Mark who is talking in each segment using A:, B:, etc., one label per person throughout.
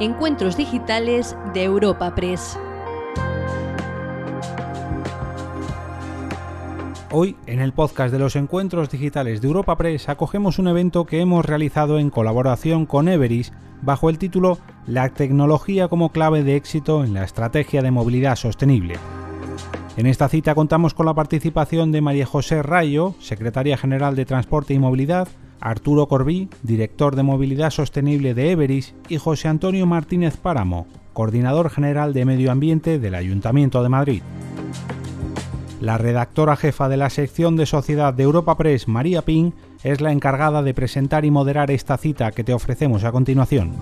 A: Encuentros Digitales de Europa Press.
B: Hoy, en el podcast de los Encuentros Digitales de Europa Press, acogemos un evento que hemos realizado en colaboración con Everis bajo el título La tecnología como clave de éxito en la estrategia de movilidad sostenible. En esta cita contamos con la participación de María José Rayo, secretaria general de Transporte y Movilidad, Arturo Corbí, director de Movilidad Sostenible de Everis, y José Antonio Martínez Páramo, coordinador general de Medio Ambiente del Ayuntamiento de Madrid. La redactora jefa de la sección de Sociedad de Europa Press, María Ping, es la encargada de presentar y moderar esta cita que te ofrecemos a continuación.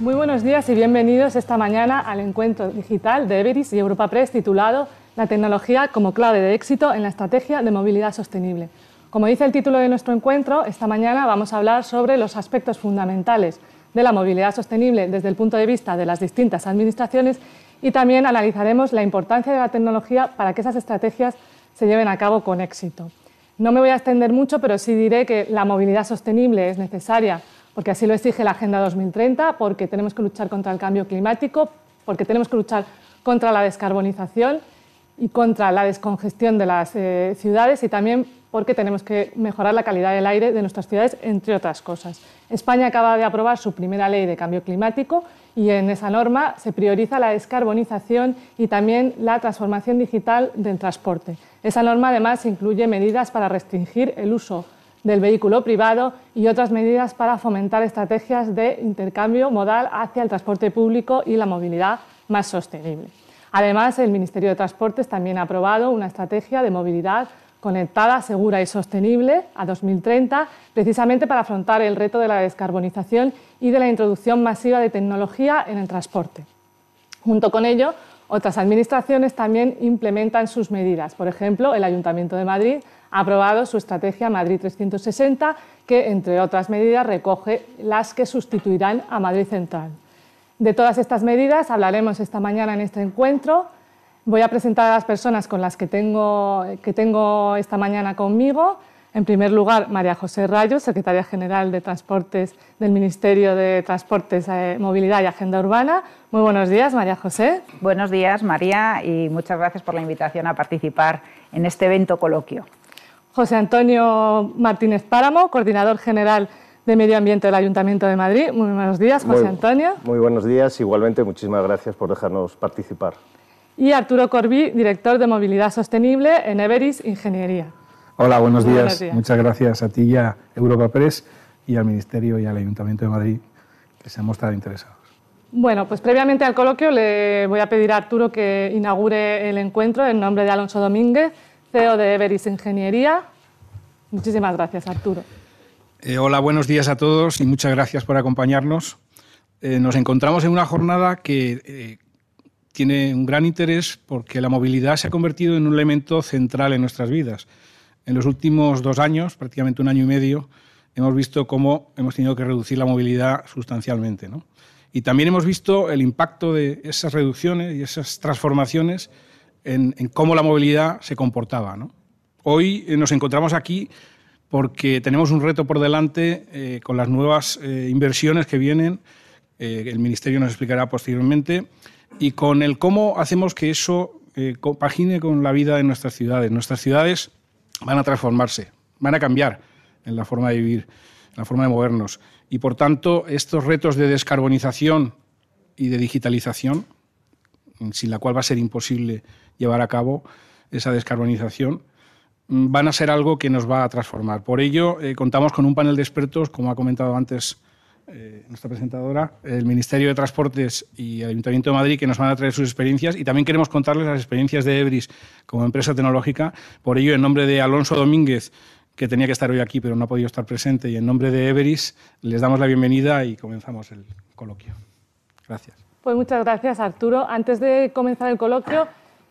C: Muy buenos días y bienvenidos esta mañana al encuentro digital de Everis y Europa Press titulado La tecnología como clave de éxito en la estrategia de movilidad sostenible. Como dice el título de nuestro encuentro, esta mañana vamos a hablar sobre los aspectos fundamentales de la movilidad sostenible desde el punto de vista de las distintas administraciones y también analizaremos la importancia de la tecnología para que esas estrategias se lleven a cabo con éxito. No me voy a extender mucho, pero sí diré que la movilidad sostenible es necesaria porque así lo exige la Agenda 2030, porque tenemos que luchar contra el cambio climático, porque tenemos que luchar contra la descarbonización y contra la descongestión de las eh, ciudades y también porque tenemos que mejorar la calidad del aire de nuestras ciudades, entre otras cosas. España acaba de aprobar su primera ley de cambio climático y en esa norma se prioriza la descarbonización y también la transformación digital del transporte. Esa norma además incluye medidas para restringir el uso del vehículo privado y otras medidas para fomentar estrategias de intercambio modal hacia el transporte público y la movilidad más sostenible. Además, el Ministerio de Transportes también ha aprobado una estrategia de movilidad conectada, segura y sostenible a 2030, precisamente para afrontar el reto de la descarbonización y de la introducción masiva de tecnología en el transporte. Junto con ello, otras administraciones también implementan sus medidas. Por ejemplo, el Ayuntamiento de Madrid ha aprobado su estrategia Madrid 360, que, entre otras medidas, recoge las que sustituirán a Madrid Central. De todas estas medidas hablaremos esta mañana en este encuentro. Voy a presentar a las personas con las que tengo, que tengo esta mañana conmigo. En primer lugar, María José Rayo, secretaria general de Transportes del Ministerio de Transportes, eh, Movilidad y Agenda Urbana. Muy buenos días, María José.
D: Buenos días, María, y muchas gracias por la invitación a participar en este evento coloquio.
C: José Antonio Martínez Páramo, coordinador general de Medio Ambiente del Ayuntamiento de Madrid. Muy buenos días, José Antonio.
E: Muy buenos días, igualmente muchísimas gracias por dejarnos participar.
C: Y Arturo Corbí, director de Movilidad Sostenible en Everis Ingeniería.
F: Hola, buenos días. Muchas gracias a ti y a Europa Press y al Ministerio y al Ayuntamiento de Madrid que se han mostrado interesados.
C: Bueno, pues previamente al coloquio le voy a pedir a Arturo que inaugure el encuentro en nombre de Alonso Domínguez, CEO de Everis Ingeniería. Muchísimas gracias, Arturo.
F: Eh, hola, buenos días a todos y muchas gracias por acompañarnos. Eh, nos encontramos en una jornada que eh, tiene un gran interés porque la movilidad se ha convertido en un elemento central en nuestras vidas. En los últimos dos años, prácticamente un año y medio, hemos visto cómo hemos tenido que reducir la movilidad sustancialmente. Y también hemos visto el impacto de esas reducciones y esas transformaciones en, cómo la movilidad se comportaba. Hoy eh, nos encontramos aquí porque tenemos un reto por delante eh, con las nuevas eh, inversiones que vienen, el Ministerio nos explicará posteriormente, y con el cómo hacemos que eso compagine con la vida de nuestras ciudades. Nuestras ciudades van a transformarse, van a cambiar en la forma de vivir, en la forma de movernos. Y por tanto, estos retos de descarbonización y de digitalización, sin la cual va a ser imposible llevar a cabo esa descarbonización, van a ser algo que nos va a transformar. Por ello, eh, contamos con un panel de expertos, como ha comentado antes eh, nuestra presentadora, el Ministerio de Transportes y el Ayuntamiento de Madrid, que nos van a traer sus experiencias y también queremos contarles las experiencias de Ebris como empresa tecnológica. Por ello, en nombre de Alonso Domínguez, que tenía que estar hoy aquí pero no ha podido estar presente, y en nombre de Everis, les damos la bienvenida y comenzamos el coloquio. Gracias.
C: Pues muchas gracias, Arturo. Antes de comenzar el coloquio,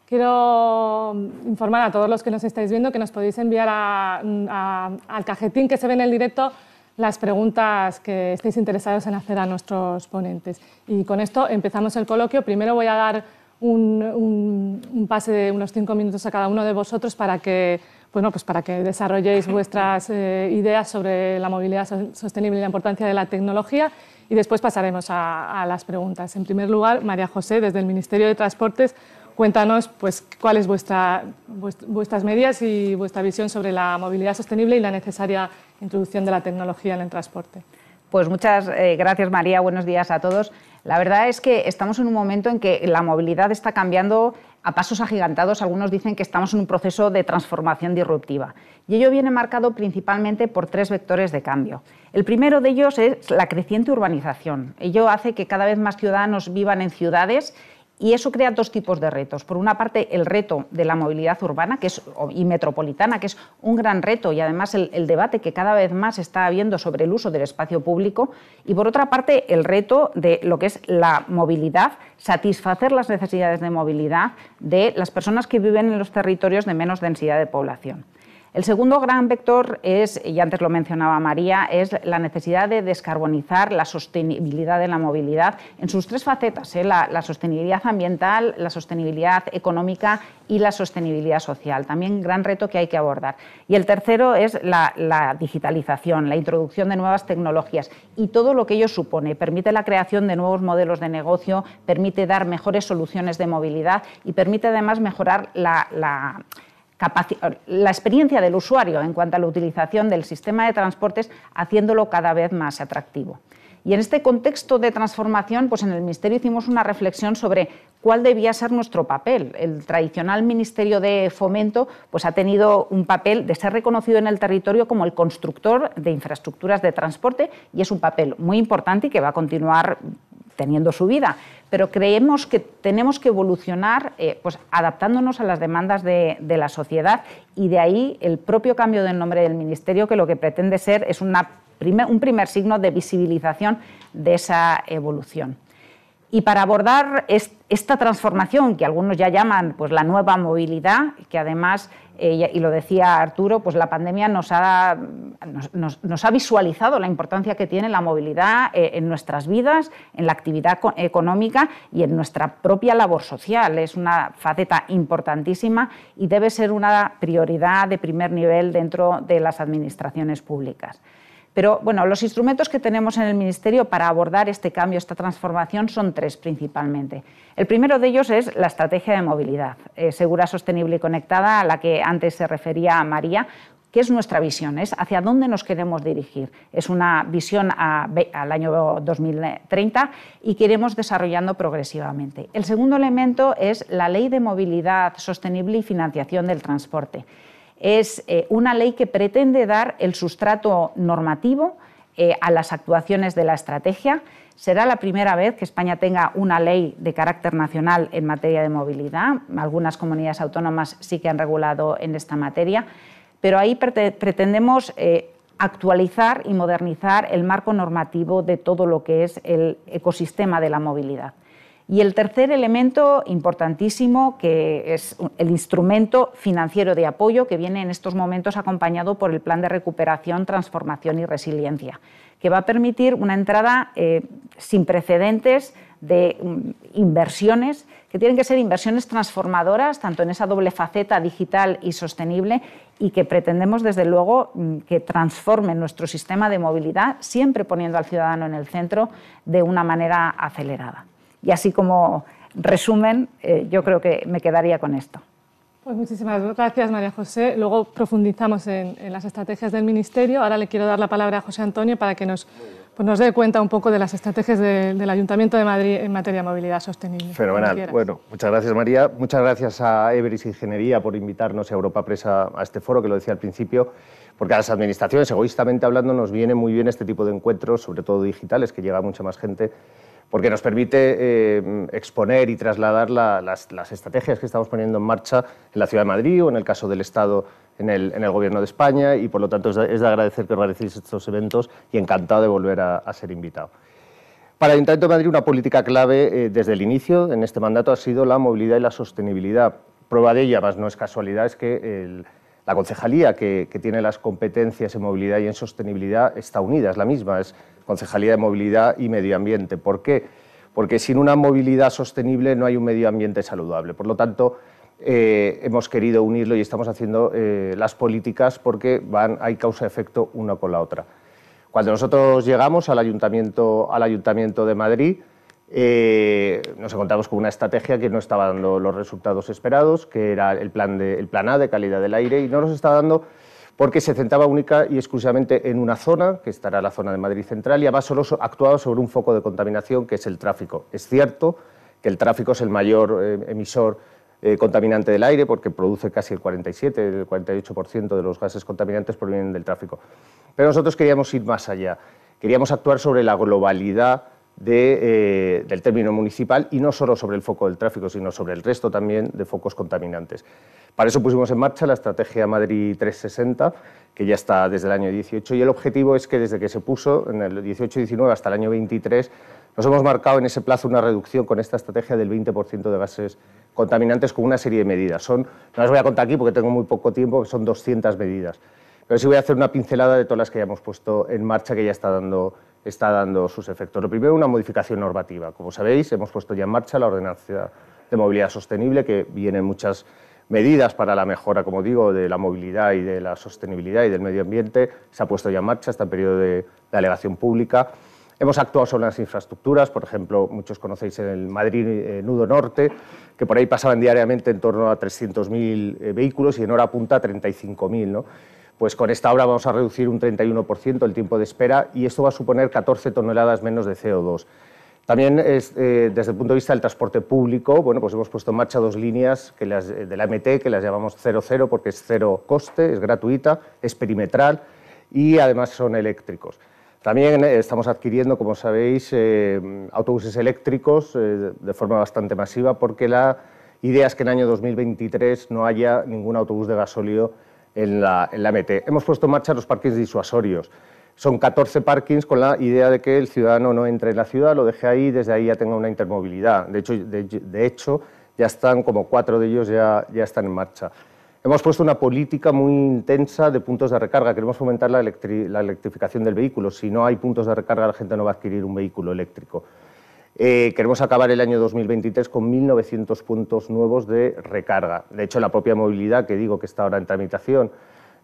C: Quiero informar a todos los que nos estáis viendo que nos podéis enviar al cajetín que se ve en el directo las preguntas que estéis interesados en hacer a nuestros ponentes. Y con esto empezamos el coloquio. Primero voy a dar un, pase de unos cinco minutos a cada uno de vosotros para que bueno, pues para que desarrolléis vuestras eh, ideas sobre la movilidad sostenible y la importancia de la tecnología y después pasaremos a, las preguntas. En primer lugar, María José, desde el Ministerio de Transportes, cuéntanos pues, cuáles vuestra, vuestras medidas y vuestra visión sobre la movilidad sostenible y la necesaria introducción de la tecnología en el transporte.
D: Pues muchas eh, gracias, María. Buenos días a todos. La verdad es que estamos en un momento en que la movilidad está cambiando a pasos agigantados. Algunos dicen que estamos en un proceso de transformación disruptiva. Y ello viene marcado principalmente por tres vectores de cambio. El primero de ellos es la creciente urbanización. Ello hace que cada vez más ciudadanos vivan en ciudades y eso crea dos tipos de retos. Por una parte, el reto de la movilidad urbana que es, y metropolitana, que es un gran reto, y además el, debate que cada vez más está habiendo sobre el uso del espacio público. Y por otra parte, el reto de lo que es la movilidad, satisfacer las necesidades de movilidad de las personas que viven en los territorios de menos densidad de población. El segundo gran vector es, y antes lo mencionaba María, es la necesidad de descarbonizar la sostenibilidad de la movilidad en sus tres facetas, ¿eh? la, sostenibilidad ambiental, la sostenibilidad económica y la sostenibilidad social. También gran reto que hay que abordar. Y el tercero es la, digitalización, la introducción de nuevas tecnologías y todo lo que ello supone. Permite la creación de nuevos modelos de negocio, permite dar mejores soluciones de movilidad y permite además mejorar la experiencia del usuario en cuanto a la utilización del sistema de transportes, haciéndolo cada vez más atractivo. Y en este contexto de transformación, pues en el Ministerio hicimos una reflexión sobre cuál debía ser nuestro papel. El tradicional Ministerio de Fomento pues ha tenido un papel de ser reconocido en el territorio como el constructor de infraestructuras de transporte y es un papel muy importante y que va a continuar teniendo su vida, pero creemos que tenemos que evolucionar eh, pues, adaptándonos a las demandas de, la sociedad y de ahí el propio cambio del nombre del Ministerio, que lo que pretende ser es un primer signo de visibilización de esa evolución. Y para abordar esta transformación, que algunos ya llaman pues, la nueva movilidad, que además y lo decía Arturo, pues la pandemia nos ha, nos, ha, visualizado la importancia que tiene la movilidad eh, en nuestras vidas, en la actividad económica y en nuestra propia labor social. Es una faceta importantísima y debe ser una prioridad de primer nivel dentro de las administraciones públicas. Pero bueno, los instrumentos que tenemos en el Ministerio para abordar este cambio, esta transformación, son tres principalmente. El primero de ellos es la estrategia de movilidad eh, segura, sostenible y conectada, a la que antes se refería María, que es nuestra visión, es hacia dónde nos queremos dirigir. Es una visión al año 2030 y que iremos desarrollando progresivamente. El segundo elemento es la ley de movilidad sostenible y financiación del transporte es eh, una ley que pretende dar el sustrato normativo eh, a las actuaciones de la estrategia. Será la primera vez que España tenga una ley de carácter nacional en materia de movilidad. Algunas comunidades autónomas sí que han regulado en esta materia, pero ahí pretendemos eh, actualizar y modernizar el marco normativo de todo lo que es el ecosistema de la movilidad. Y el tercer elemento importantísimo, que es el instrumento financiero de apoyo, que viene en estos momentos acompañado por el Plan de Recuperación, Transformación y Resiliencia, que va a permitir una entrada eh, sin precedentes de mm, inversiones, que tienen que ser inversiones transformadoras, tanto en esa doble faceta digital y sostenible, y que pretendemos, desde luego, mm, que transformen nuestro sistema de movilidad, siempre poniendo al ciudadano en el centro de una manera acelerada. Y así como resumen, eh, yo creo que me quedaría con esto.
C: Pues muchísimas gracias, María José. Luego profundizamos en, las estrategias del Ministerio. Ahora le quiero dar la palabra a José Antonio para que nos, pues nos dé cuenta un poco de las estrategias del Ayuntamiento de Madrid en materia de movilidad sostenible.
E: Fenomenal. Bueno, muchas gracias, María. Muchas gracias a Everis Ingeniería por invitarnos a Europa Presa a este foro, que lo decía al principio, porque a las administraciones, egoístamente hablando, nos viene muy bien este tipo de encuentros, sobre todo digitales, que llega a mucha más gente porque nos permite eh, exponer y trasladar las, estrategias que estamos poniendo en marcha en la Ciudad de Madrid o en el caso del Estado en el, Gobierno de España y por lo tanto es de, agradecer que organicéis estos eventos y encantado de volver a, ser invitado. Para el Ayuntamiento de Madrid una política clave eh, desde el inicio en este mandato ha sido la movilidad y la sostenibilidad. Prueba de ella, más no es casualidad, es que la concejalía que, que, tiene las competencias en movilidad y en sostenibilidad está unida, es la misma, es Concejalía de Movilidad y Medio Ambiente. ¿Por qué? Porque sin una movilidad sostenible no hay un medio ambiente saludable. Por lo tanto, eh, hemos querido unirlo y estamos haciendo eh, las políticas porque van, hay causa-efecto una con la otra. Cuando nosotros llegamos al Ayuntamiento, al ayuntamiento de Madrid, eh, nos encontramos con una estrategia que no estaba dando los resultados esperados, que era el plan, de, el plan A de calidad del aire, y no nos estaba dando porque se centraba única y exclusivamente en una zona, que estará la zona de Madrid Central, y además solo actuaba sobre un foco de contaminación, que es el tráfico. Es cierto que el tráfico es el mayor eh, emisor eh, contaminante del aire, porque produce casi el 47, el 48% de los gases contaminantes provienen del tráfico. Pero nosotros queríamos ir más allá. Queríamos actuar sobre la globalidad eh, del término municipal y no solo sobre el foco del tráfico, sino sobre el resto también de focos contaminantes. Para eso pusimos en marcha la estrategia Madrid 360, que ya está desde el año 18, y el objetivo es que desde que se puso en el 18-19 hasta el año 23, nos hemos marcado en ese plazo una reducción con esta estrategia del 20% de gases contaminantes con una serie de medidas. Son, no las voy a contar aquí porque tengo muy poco tiempo, son 200 medidas. Pero sí voy a hacer una pincelada de todas las que ya hemos puesto en marcha que ya está dando está dando sus efectos. Lo primero, una modificación normativa. Como sabéis, hemos puesto ya en marcha la ordenanza de movilidad sostenible, que viene muchas medidas para la mejora, como digo, de la movilidad y de la sostenibilidad y del medio ambiente. Se ha puesto ya en marcha, está en periodo de, alegación pública. Hemos actuado sobre las infraestructuras, por ejemplo, muchos conocéis el Madrid eh, Nudo Norte, que por ahí pasaban diariamente en torno a 300.000 eh, vehículos y en hora punta 35.000. ¿no? Pues con esta obra vamos a reducir un 31% el tiempo de espera y esto va a suponer 14 toneladas menos de CO2. También eh, desde el punto de vista del transporte público, bueno, pues hemos puesto en marcha dos líneas que las, de la MT que las llamamos 00 porque es cero coste, es gratuita, es perimetral y además son eléctricos. También eh, estamos adquiriendo, como sabéis, eh, autobuses eléctricos de forma bastante masiva porque la idea es que en el año 2023 no haya ningún autobús de gasóleo en la, en MT. Hemos puesto en marcha los parkings disuasorios. Son 14 parkings con la idea de que el ciudadano no entre en la ciudad, lo deje ahí y desde ahí ya tenga una intermovilidad. De hecho, de, hecho ya están, como cuatro de ellos ya, ya están en marcha. Hemos puesto una política muy intensa de puntos de recarga. Queremos fomentar la, la, electrificación del vehículo. Si no hay puntos de recarga, la gente no va a adquirir un vehículo eléctrico. Eh, queremos acabar el año 2023 con 1.900 puntos nuevos de recarga. De hecho, la propia movilidad, que digo que está ahora en tramitación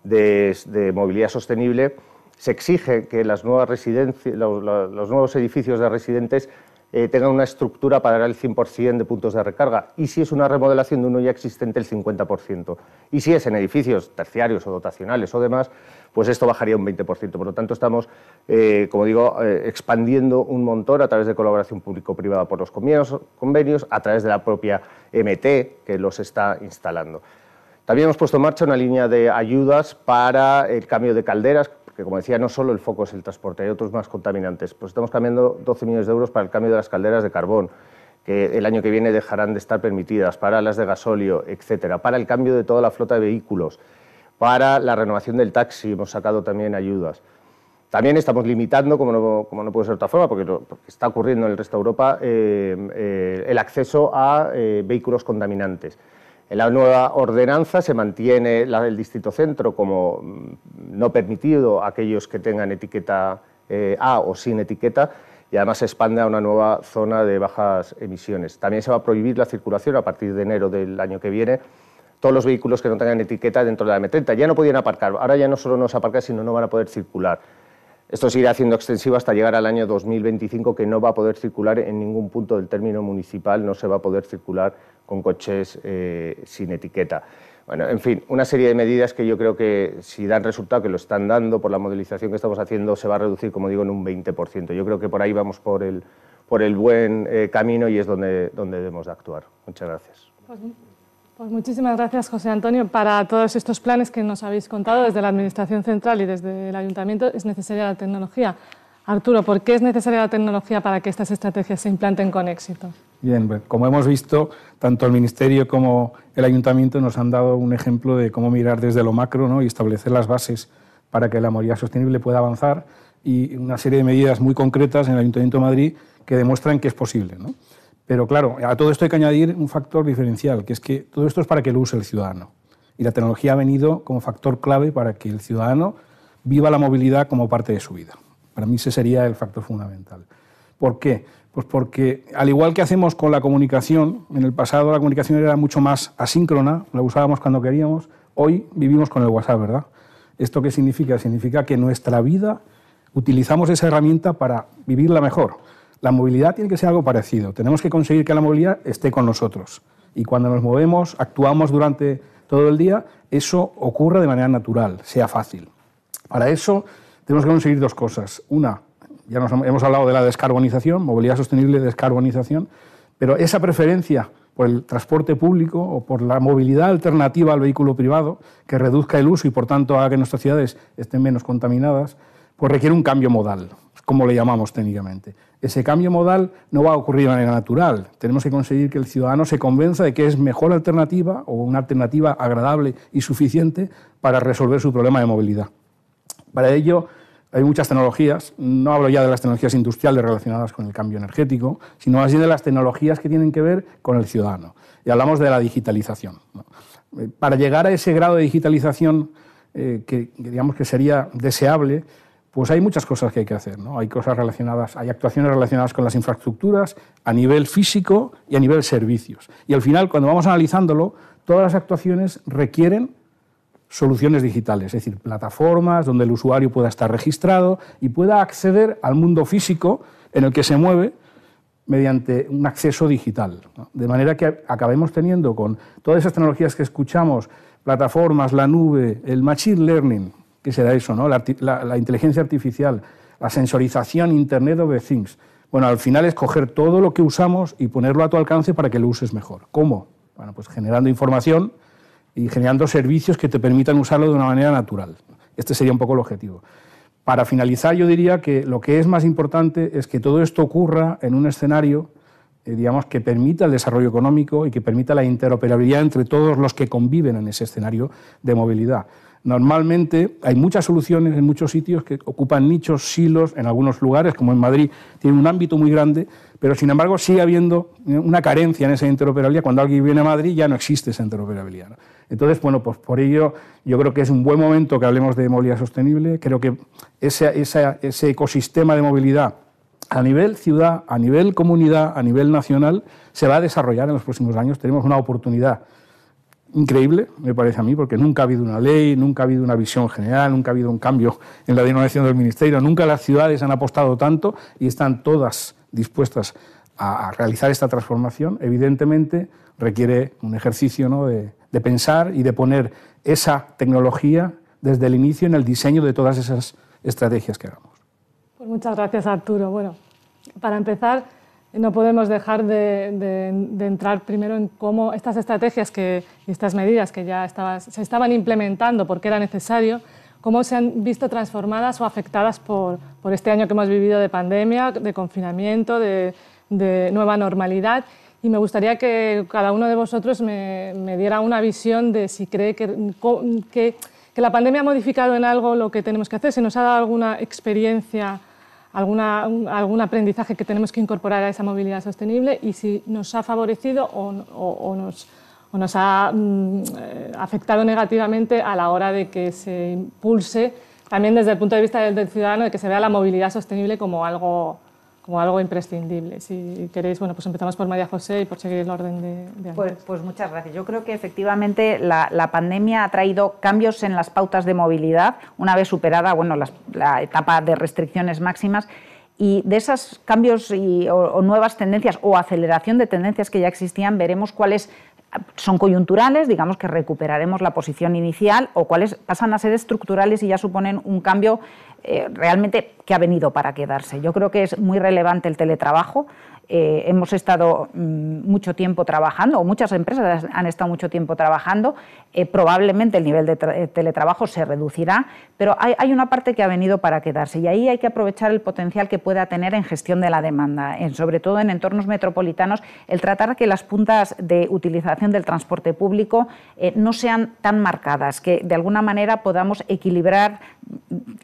E: de, movilidad sostenible, se exige que las nuevas residencias, los, los nuevos edificios de residentes eh, tengan una estructura para dar el 100% de puntos de recarga. Y si es una remodelación de uno ya existente, el 50%. Y si es en edificios terciarios o dotacionales o demás, pues esto bajaría un 20%. Por lo tanto, estamos, eh, como digo, eh, expandiendo un montón a través de colaboración público-privada por los convenios, convenios, a través de la propia MT que los está instalando. También hemos puesto en marcha una línea de ayudas para el cambio de calderas, que como decía, no solo el foco es el transporte, hay otros más contaminantes. Pues estamos cambiando 12 millones de euros para el cambio de las calderas de carbón, que el año que viene dejarán de estar permitidas, para las de gasóleo, etcétera, para el cambio de toda la flota de vehículos, para la renovación del taxi, hemos sacado también ayudas. También estamos limitando, como no, como no puede ser de otra forma, porque, está ocurriendo en el resto de Europa, eh, eh, el acceso a eh, vehículos contaminantes. En la nueva ordenanza se mantiene el distrito centro como mm, no permitido a aquellos que tengan etiqueta eh, A o sin etiqueta y además se expande a una nueva zona de bajas emisiones. También se va a prohibir la circulación a partir de enero del año que viene todos los vehículos que no tengan etiqueta dentro de la M30. Ya no podían aparcar, ahora ya no solo no se aparcan, sino no van a poder circular. Esto se irá haciendo extensivo hasta llegar al año 2025, que no va a poder circular en ningún punto del término municipal, no se va a poder circular con coches eh, sin etiqueta. Bueno, en fin, una serie de medidas que yo creo que si dan resultado, que lo están dando por la modelización que estamos haciendo, se va a reducir, como digo, en un 20%. Yo creo que por ahí vamos por el, por el buen eh, camino y es donde, donde debemos de actuar. Muchas gracias.
C: Pues, pues, muchísimas gracias, José Antonio. Para todos estos planes que nos habéis contado desde la Administración Central y desde el Ayuntamiento, es necesaria la tecnología. Arturo, ¿por qué es necesaria la tecnología para que estas estrategias se implanten con éxito?
F: Bien, como hemos visto, tanto el Ministerio como el Ayuntamiento nos han dado un ejemplo de cómo mirar desde lo macro ¿no? y establecer las bases para que la movilidad sostenible pueda avanzar y una serie de medidas muy concretas en el Ayuntamiento de Madrid que demuestran que es posible. ¿no? Pero claro, a todo esto hay que añadir un factor diferencial, que es que todo esto es para que lo use el ciudadano. Y la tecnología ha venido como factor clave para que el ciudadano viva la movilidad como parte de su vida. Para mí ese sería el factor fundamental. ¿Por qué? Pues porque, al igual que hacemos con la comunicación, en el pasado la comunicación era mucho más asíncrona, la usábamos cuando queríamos, hoy vivimos con el WhatsApp, ¿verdad? ¿Esto qué significa? Significa que nuestra vida utilizamos esa herramienta para vivirla mejor. La movilidad tiene que ser algo parecido. Tenemos que conseguir que la movilidad esté con nosotros. Y cuando nos movemos, actuamos durante todo el día, eso ocurre de manera natural, sea fácil. Para eso tenemos que conseguir dos cosas. Una, ya nos hemos hablado de la descarbonización, movilidad sostenible, descarbonización, pero esa preferencia por el transporte público o por la movilidad alternativa al vehículo privado, que reduzca el uso y por tanto haga que nuestras ciudades estén menos contaminadas, pues requiere un cambio modal, como le llamamos técnicamente. Ese cambio modal no va a ocurrir de manera natural. Tenemos que conseguir que el ciudadano se convenza de que es mejor alternativa o una alternativa agradable y suficiente para resolver su problema de movilidad. Para ello, hay muchas tecnologías, no hablo ya de las tecnologías industriales relacionadas con el cambio energético, sino bien de las tecnologías que tienen que ver con el ciudadano. Y hablamos de la digitalización. Eh, para llegar a ese grado de digitalización eh, que, digamos que sería deseable, pues hay muchas cosas que hay que hacer. Hay cosas relacionadas, hay actuaciones relacionadas con las infraestructuras a nivel físico y a nivel servicios. Y al final, cuando vamos analizándolo, todas las actuaciones requieren soluciones digitales, es decir, plataformas donde el usuario pueda estar registrado y pueda acceder al mundo físico en el que se mueve mediante un acceso digital. De manera que acabemos teniendo con todas esas tecnologías que escuchamos, plataformas, la nube, el machine learning, que será eso, ¿no? la, la inteligencia artificial, la sensorización, Internet of Things. Bueno, al final es coger todo lo que usamos y ponerlo a tu alcance para que lo uses mejor. ¿Cómo? Bueno, pues generando información y generando servicios que te permitan usarlo de una manera natural. Este sería un poco el objetivo. Para finalizar, yo diría que lo que es más importante es que todo esto ocurra en un escenario eh, digamos, que permita el desarrollo económico y que permita la interoperabilidad entre todos los que conviven en ese escenario de movilidad. Normalmente hay muchas soluciones en muchos sitios que ocupan nichos, silos, en algunos lugares, como en Madrid, tiene un ámbito muy grande, pero sin embargo sigue habiendo una carencia en esa interoperabilidad. Cuando alguien viene a Madrid ya no existe esa interoperabilidad. Entonces, bueno, pues por ello yo creo que es un buen momento que hablemos de movilidad sostenible. Creo que ese, ecosistema de movilidad a nivel ciudad, a nivel comunidad, a nivel nacional, se va a desarrollar en los próximos años. Tenemos una oportunidad increíble, me parece a mí, porque nunca ha habido una ley, nunca ha habido una visión general, nunca ha habido un cambio en la denominación del Ministerio, nunca las ciudades han apostado tanto y están todas dispuestas a, realizar esta transformación. Evidentemente requiere un ejercicio ¿no? de, pensar y de poner esa tecnología desde el inicio en el diseño de todas esas estrategias que hagamos.
C: Pues muchas gracias, Arturo. Bueno, para empezar, no podemos dejar de, entrar primero en cómo estas estrategias que, y estas medidas que ya se estaban implementando porque era necesario, cómo se han visto transformadas o afectadas por, este año que hemos vivido de pandemia, de confinamiento, de, nueva normalidad. Y me gustaría que cada uno de vosotros me, diera una visión de si cree que, la pandemia ha modificado en algo lo que tenemos que hacer, si nos ha dado alguna experiencia algún aprendizaje que tenemos que incorporar a esa movilidad sostenible y si nos ha favorecido o, nos, ha mm, afectado negativamente a la hora de que se impulse, también desde el punto de vista del ciudadano, de que se vea la movilidad sostenible como algo como algo imprescindible. Si queréis, bueno, pues empezamos por María José y por seguir el orden de,
D: pues, pues, muchas gracias. Yo creo que efectivamente la, pandemia ha traído cambios en las pautas de movilidad, una vez superada bueno, la etapa de restricciones máximas, y de esos cambios y, o, nuevas tendencias o aceleración de tendencias que ya existían, veremos cuáles son coyunturales, digamos que recuperaremos la posición inicial, o cuáles pasan a ser estructurales y ya suponen un cambio eh, realmente que ha venido para quedarse. Yo creo que es muy relevante el teletrabajo. Eh, hemos estado mm, mucho tiempo trabajando, o muchas empresas han estado mucho tiempo trabajando, eh, probablemente el nivel de eh, teletrabajo se reducirá, pero hay, una parte que ha venido para quedarse y ahí hay que aprovechar el potencial que pueda tener en gestión de la demanda, sobre todo en entornos metropolitanos, el tratar que las puntas de utilización del transporte público no sean tan marcadas, que de alguna manera podamos equilibrar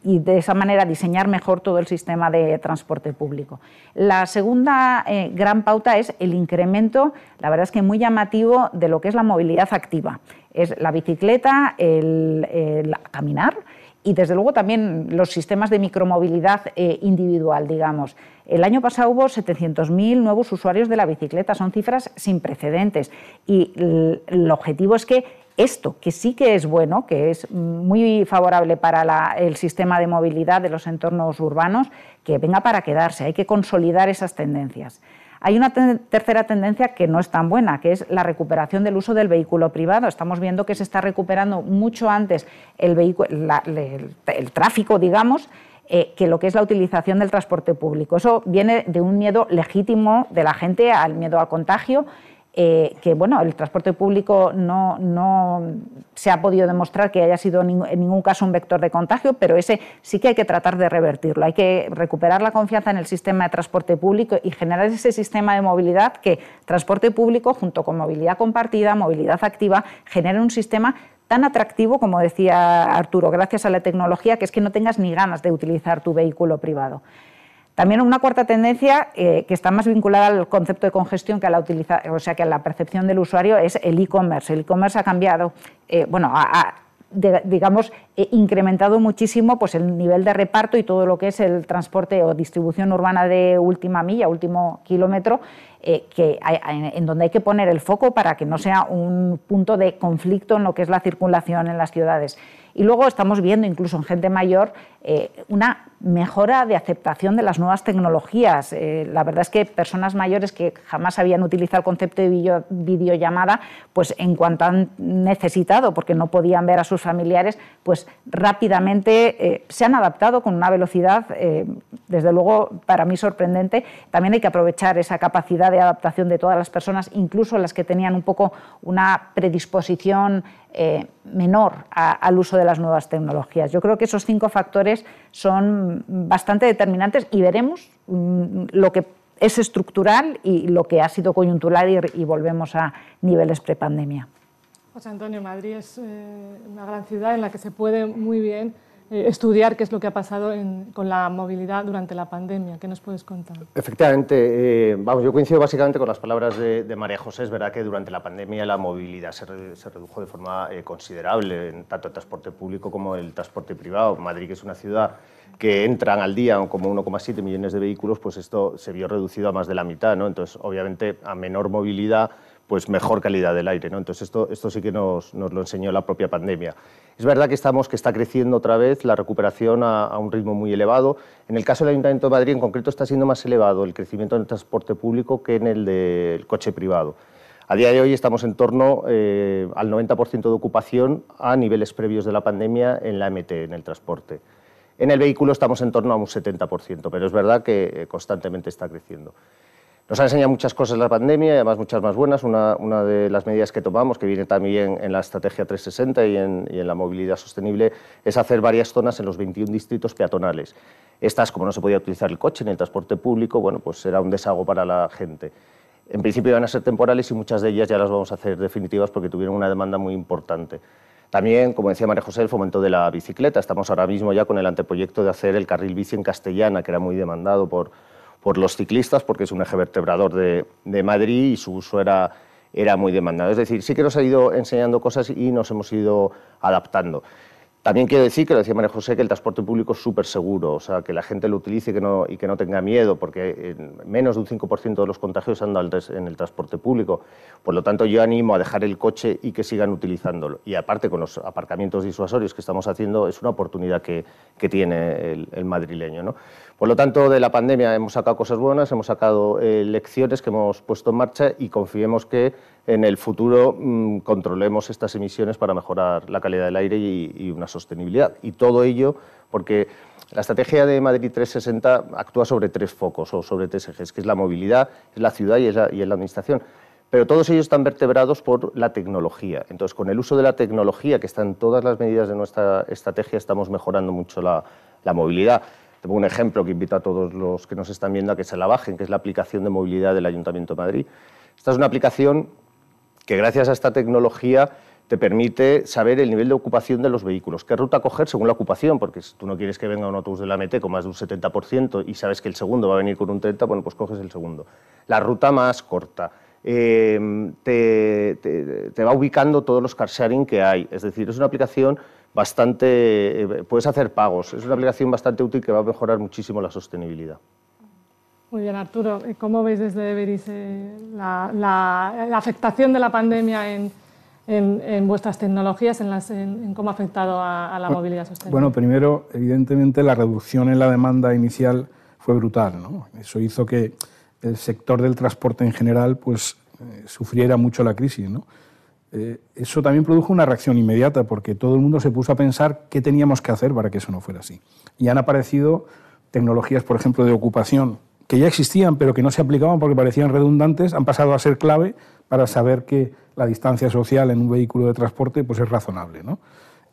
D: y de esa manera diseñar mejor todo el sistema de transporte público. La segunda eh, gran pauta es el incremento, la verdad es que muy llamativo, de lo que es la movilidad activa. Es la bicicleta, el, caminar y desde luego también los sistemas de micromovilidad eh, individual, digamos. El año pasado hubo 700.000 nuevos usuarios de la bicicleta, son cifras sin precedentes y el objetivo es que esto, que sí que es bueno, que es muy favorable para el sistema de movilidad de los entornos urbanos, que venga para quedarse, hay que consolidar esas tendencias. Hay una tercera tendencia que no es tan buena, que es la recuperación del uso del vehículo privado. Estamos viendo que se está recuperando mucho antes el, tráfico, digamos, eh, que lo que es la utilización del transporte público. Eso viene de un miedo legítimo de la gente al miedo al contagio eh, que bueno, el transporte público no, no, se ha podido demostrar que haya sido en ningún caso un vector de contagio, pero ese sí que hay que tratar de revertirlo. Hay que recuperar la confianza en el sistema de transporte público y generar ese sistema de movilidad que transporte público, junto con movilidad compartida, movilidad activa, genere un sistema tan atractivo, como decía Arturo, gracias a la tecnología, que es que no tengas ni ganas de utilizar tu vehículo privado. También una cuarta tendencia eh, que está más vinculada al concepto de congestión que a la o sea, que a la percepción del usuario es el e-commerce. El e-commerce ha cambiado, eh, bueno, ha, digamos, incrementado muchísimo pues, el nivel de reparto y todo lo que es el transporte o distribución urbana de última milla, último kilómetro, eh, que en donde hay que poner el foco para que no sea un punto de conflicto en lo que es la circulación en las ciudades. Y luego estamos viendo, incluso en gente mayor, una mejora de aceptación de las nuevas tecnologías. Eh, la verdad es que personas mayores que jamás habían utilizado el concepto de videollamada, pues en cuanto han necesitado, porque no podían ver a sus familiares, pues rápidamente eh, se han adaptado con una velocidad, desde luego, para mí sorprendente. También hay que aprovechar esa capacidad de adaptación de todas las personas, incluso las que tenían un poco una predisposición menor al uso de las nuevas tecnologías. Yo creo que esos cinco factores son bastante determinantes y veremos mm, lo que es estructural y lo que ha sido coyuntural y, volvemos a niveles prepandemia.
C: José Antonio, Madrid es eh, una gran ciudad en la que se puede muy bien eh, estudiar qué es lo que ha pasado con la movilidad durante la pandemia. ¿Qué nos puedes contar?
E: Efectivamente, eh, vamos, yo coincido básicamente con las palabras de, María José. Es verdad que durante la pandemia la movilidad se, redujo de forma eh, considerable, en tanto el transporte público como el transporte privado. Madrid, que es una ciudad que entran al día como 1,7 millones de vehículos, pues esto se vio reducido a más de la mitad. ¿no? Entonces, obviamente, a menor movilidad pues mejor calidad del aire. ¿no? Entonces esto, esto sí que nos, nos, lo enseñó la propia pandemia. Es verdad que, estamos, que está creciendo otra vez la recuperación a, un ritmo muy elevado. En el caso del Ayuntamiento de Madrid en concreto está siendo más elevado el crecimiento del transporte público que en el del coche privado. A día de hoy estamos en torno eh, al 90% de ocupación a niveles previos de la pandemia en la MT, en el transporte. En el vehículo estamos en torno a un 70%, pero es verdad que eh, constantemente está creciendo. Nos ha enseñado muchas cosas la pandemia y además muchas más buenas. Una, una, de las medidas que tomamos, que viene también en la estrategia 360 y en, y en, la movilidad sostenible, es hacer varias zonas en los 21 distritos peatonales. Estas, como no se podía utilizar el coche en el transporte público, bueno, pues será un desago para la gente. En principio van a ser temporales y muchas de ellas ya las vamos a hacer definitivas porque tuvieron una demanda muy importante. También, como decía María José, el fomento de la bicicleta. Estamos ahora mismo ya con el anteproyecto de hacer el carril bici en Castellana, que era muy demandado por, por los ciclistas, porque es un eje vertebrador de, de Madrid y su uso era, era muy demandado. Es decir, sí que nos ha ido enseñando cosas y nos hemos ido adaptando. También quiero decir, que lo decía María José, que el transporte público es súper seguro, o sea, que la gente lo utilice y que no, y que no tenga miedo, porque menos de un 5% de los contagios andan en el transporte público. Por lo tanto, yo animo a dejar el coche y que sigan utilizándolo. Y aparte, con los aparcamientos disuasorios que estamos haciendo, es una oportunidad que, que tiene el, el madrileño. ¿no? Por lo tanto, de la pandemia hemos sacado cosas buenas, hemos sacado eh, lecciones que hemos puesto en marcha y confiemos que en el futuro mm, controlemos estas emisiones para mejorar la calidad del aire y, una sostenibilidad. Y todo ello porque la estrategia de Madrid 360 actúa sobre tres focos o sobre tres ejes, que es la movilidad, la ciudad y es la, administración pero todos ellos están vertebrados por la tecnología. Entonces, con el uso de la tecnología, que está en todas las medidas de nuestra estrategia, estamos mejorando mucho la movilidad. Te pongo un ejemplo que invito a todos los que nos están viendo a que se la bajen, que es la aplicación de movilidad del Ayuntamiento de Madrid. Esta es una aplicación que gracias a esta tecnología te permite saber el nivel de ocupación de los vehículos, qué ruta coger según la ocupación, porque si tú no quieres que venga un autobús de la MT con más de un 70% y sabes que el segundo va a venir con un 30%, bueno, pues coges el segundo. La ruta más corta, te, te, va ubicando todos los car sharing que hay. Es decir, es una aplicación bastante, puedes hacer pagos, es una aplicación bastante útil que va a mejorar muchísimo la sostenibilidad.
C: Muy bien, Arturo. ¿Cómo veis desde Everis la, la, afectación de la pandemia en, en, vuestras tecnologías, en, las, en, cómo ha afectado a, la movilidad sostenible?
F: Bueno, primero, evidentemente, la reducción en la demanda inicial fue brutal. ¿no? Eso hizo que el sector del transporte en general pues, eh, sufriera mucho la crisis. ¿no? Eh, eso también produjo una reacción inmediata porque todo el mundo se puso a pensar qué teníamos que hacer para que eso no fuera así. Y han aparecido tecnologías, por ejemplo, de ocupación que ya existían pero que no se aplicaban porque parecían redundantes, han pasado a ser clave para saber que la distancia social en un vehículo de transporte pues, es razonable. ¿no?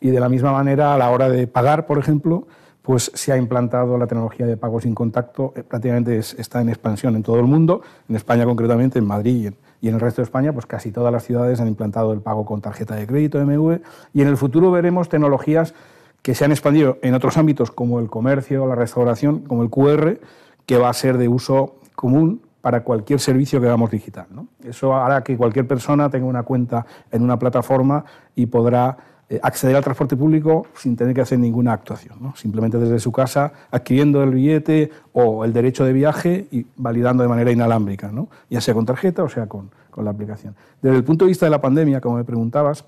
F: Y de la misma manera, a la hora de pagar, por ejemplo, pues se ha implantado la tecnología de pago sin contacto, eh, prácticamente está en expansión en todo el mundo, en España concretamente, en Madrid y en, y en el resto de España, pues casi todas las ciudades han implantado el pago con tarjeta de crédito MV y en el futuro veremos tecnologías que se han expandido en otros ámbitos como el comercio, la restauración, como el QR, que va a ser de uso común para cualquier servicio que hagamos digital. Eso hará que cualquier persona tenga una cuenta en una plataforma y podrá acceder al transporte público sin tener que hacer ninguna actuación. Simplemente desde su casa, adquiriendo el billete o el derecho de viaje y validando de manera inalámbrica, ya sea con tarjeta o sea con, con la aplicación. Desde el punto de vista de la pandemia, como me preguntabas,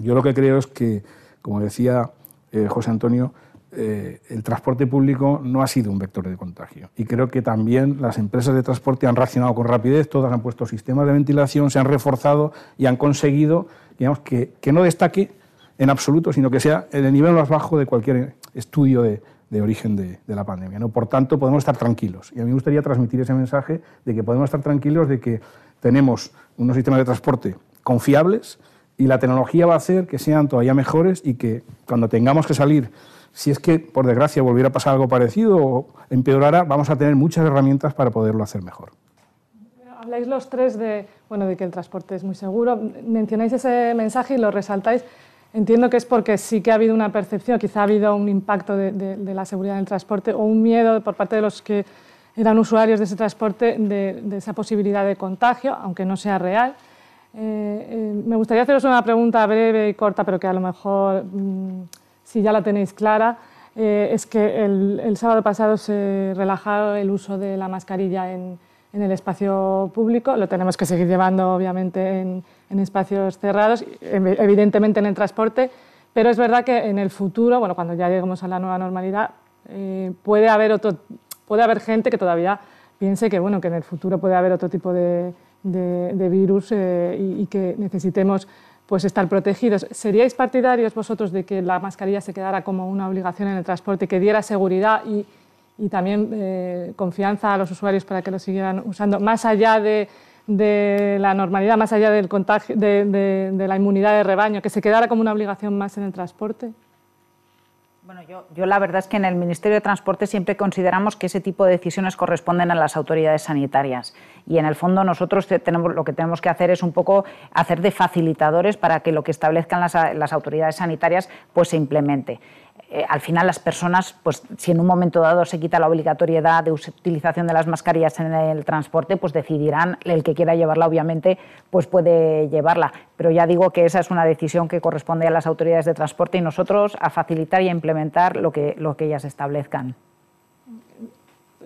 F: yo lo que creo es que, como decía eh, José Antonio, eh, el transporte público no ha sido un vector de contagio. Y creo que también las empresas de transporte han reaccionado con rapidez, todas han puesto sistemas de ventilación, se han reforzado y han conseguido digamos, que, que no destaque en absoluto, sino que sea el nivel más bajo de cualquier estudio de, de origen de, de, la pandemia. ¿no? Por tanto, podemos estar tranquilos. Y a mí me gustaría transmitir ese mensaje de que podemos estar tranquilos de que tenemos unos sistemas de transporte confiables y la tecnología va a hacer que sean todavía mejores y que cuando tengamos que salir si es que, por desgracia, volviera a pasar algo parecido o empeorara, vamos a tener muchas herramientas para poderlo hacer mejor.
C: Habláis los tres de, bueno, de que el transporte es muy seguro. Mencionáis ese mensaje y lo resaltáis. Entiendo que es porque sí que ha habido una percepción, quizá ha habido un impacto de, la seguridad en el transporte o un miedo por parte de los que eran usuarios de ese transporte de, esa posibilidad de contagio, aunque no sea real. Eh, eh, me gustaría haceros una pregunta breve y corta, pero que a lo mejor... Mm, si ya la tenéis clara, eh, es que el, sábado pasado se relajó el uso de la mascarilla en, el espacio público. Lo tenemos que seguir llevando, obviamente, en, espacios cerrados, evidentemente en el transporte, pero es verdad que en el futuro, bueno, cuando ya lleguemos a la nueva normalidad, eh, puede, haber puede haber gente que todavía piense que, bueno, que en el futuro puede haber otro tipo de, virus eh, y, y que necesitemos pues estar protegidos. ¿Seríais partidarios vosotros de que la mascarilla se quedara como una obligación en el transporte, que diera seguridad y, también eh, confianza a los usuarios para que lo siguieran usando, más allá de, la normalidad, más allá del contagio, de, de la inmunidad de rebaño, que se quedara como una obligación más en el transporte?
D: Bueno, yo, la verdad es que en el Ministerio de Transporte siempre consideramos que ese tipo de decisiones corresponden a las autoridades sanitarias y en el fondo nosotros tenemos, lo que tenemos que hacer es un poco hacer de facilitadores para que lo que establezcan las, las autoridades sanitarias pues se implemente. Eh, al final las personas, pues si en un momento dado se quita la obligatoriedad de utilización de las mascarillas en el transporte, pues decidirán, el que quiera llevarla obviamente, pues puede llevarla. Pero ya digo que esa es una decisión que corresponde a las autoridades de transporte y nosotros a facilitar y a implementar lo que, lo que ellas establezcan.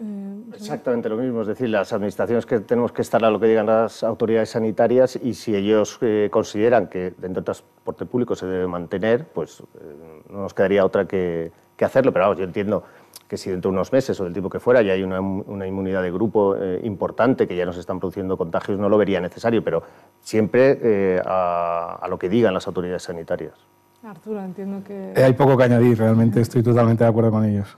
E: Eh, Exactamente lo mismo, es decir, las administraciones que tenemos que estar a lo que digan las autoridades sanitarias y si ellos eh, consideran que dentro del transporte público se debe mantener, pues eh, no nos quedaría otra que, hacerlo, pero vamos, yo entiendo que si dentro de unos meses o del tipo que fuera ya hay una, inmunidad de grupo importante, que ya nos están produciendo contagios, no lo vería necesario, pero siempre a, a, lo que digan las autoridades sanitarias.
C: Arturo, entiendo que...
F: hay poco que añadir, realmente estoy totalmente de acuerdo con ellos.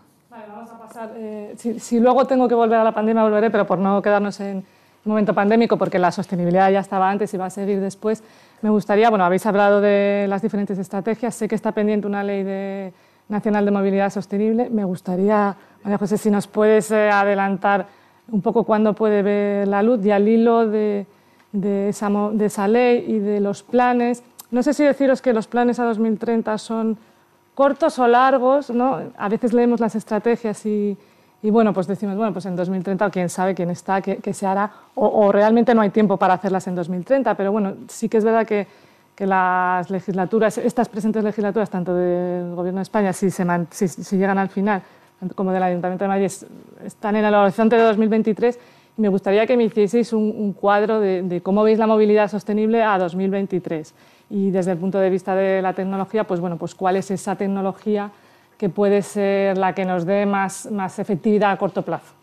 C: Eh, si, luego tengo que volver a la pandemia, volveré, pero por no quedarnos en momento pandémico, porque la sostenibilidad ya estaba antes y va a seguir después, me gustaría, bueno, habéis hablado de las diferentes estrategias, sé que está pendiente una ley de, nacional de movilidad sostenible, me gustaría, María José, si nos puedes eh, adelantar un poco cuándo puede ver la luz y al hilo de, de, esa, de esa ley y de los planes. No sé si deciros que los planes a 2030 son cortos o largos, ¿no? A veces leemos las estrategias y, Y bueno, pues decimos, bueno, pues en 2030 quién sabe quién está, qué, se hará, o, realmente no hay tiempo para hacerlas en 2030, pero bueno, sí que es verdad que, que las legislaturas, estas presentes legislaturas, tanto del Gobierno de España, si, se si, llegan al final, como del Ayuntamiento de Madrid, están en el horizonte de 2023 y me gustaría que me hicieseis un, cuadro de, de, cómo veis la movilidad sostenible a 2023 y desde el punto de vista de la tecnología, pues bueno, pues cuál es esa tecnología que puede ser la que nos dé más, más efectividad a corto plazo.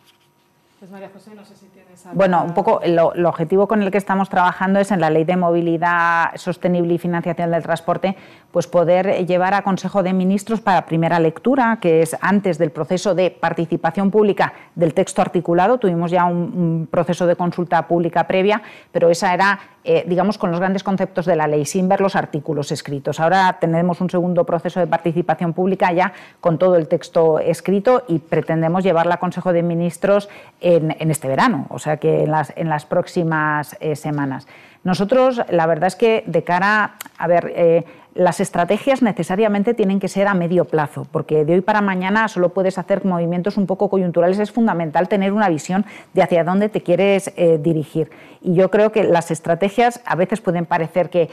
D: Pues María José, no sé si tienes Bueno, un poco el objetivo con el que estamos trabajando es en la Ley de Movilidad Sostenible y Financiación del Transporte, pues poder llevar a Consejo de Ministros para primera lectura, que es antes del proceso de participación pública del texto articulado. Tuvimos ya un proceso de consulta pública previa, pero esa era eh, digamos, con los grandes conceptos de la ley, sin ver los artículos escritos. Ahora tenemos un segundo proceso de participación pública ya con todo el texto escrito y pretendemos llevarla a Consejo de Ministros en, este verano, o sea que en las, en las próximas eh, semanas. Nosotros, la verdad es que de cara, a ver, eh, las estrategias necesariamente tienen que ser a medio plazo, porque de hoy para mañana solo puedes hacer movimientos un poco coyunturales. Es fundamental tener una visión de hacia dónde te quieres eh, dirigir. Y yo creo que las estrategias a veces pueden parecer que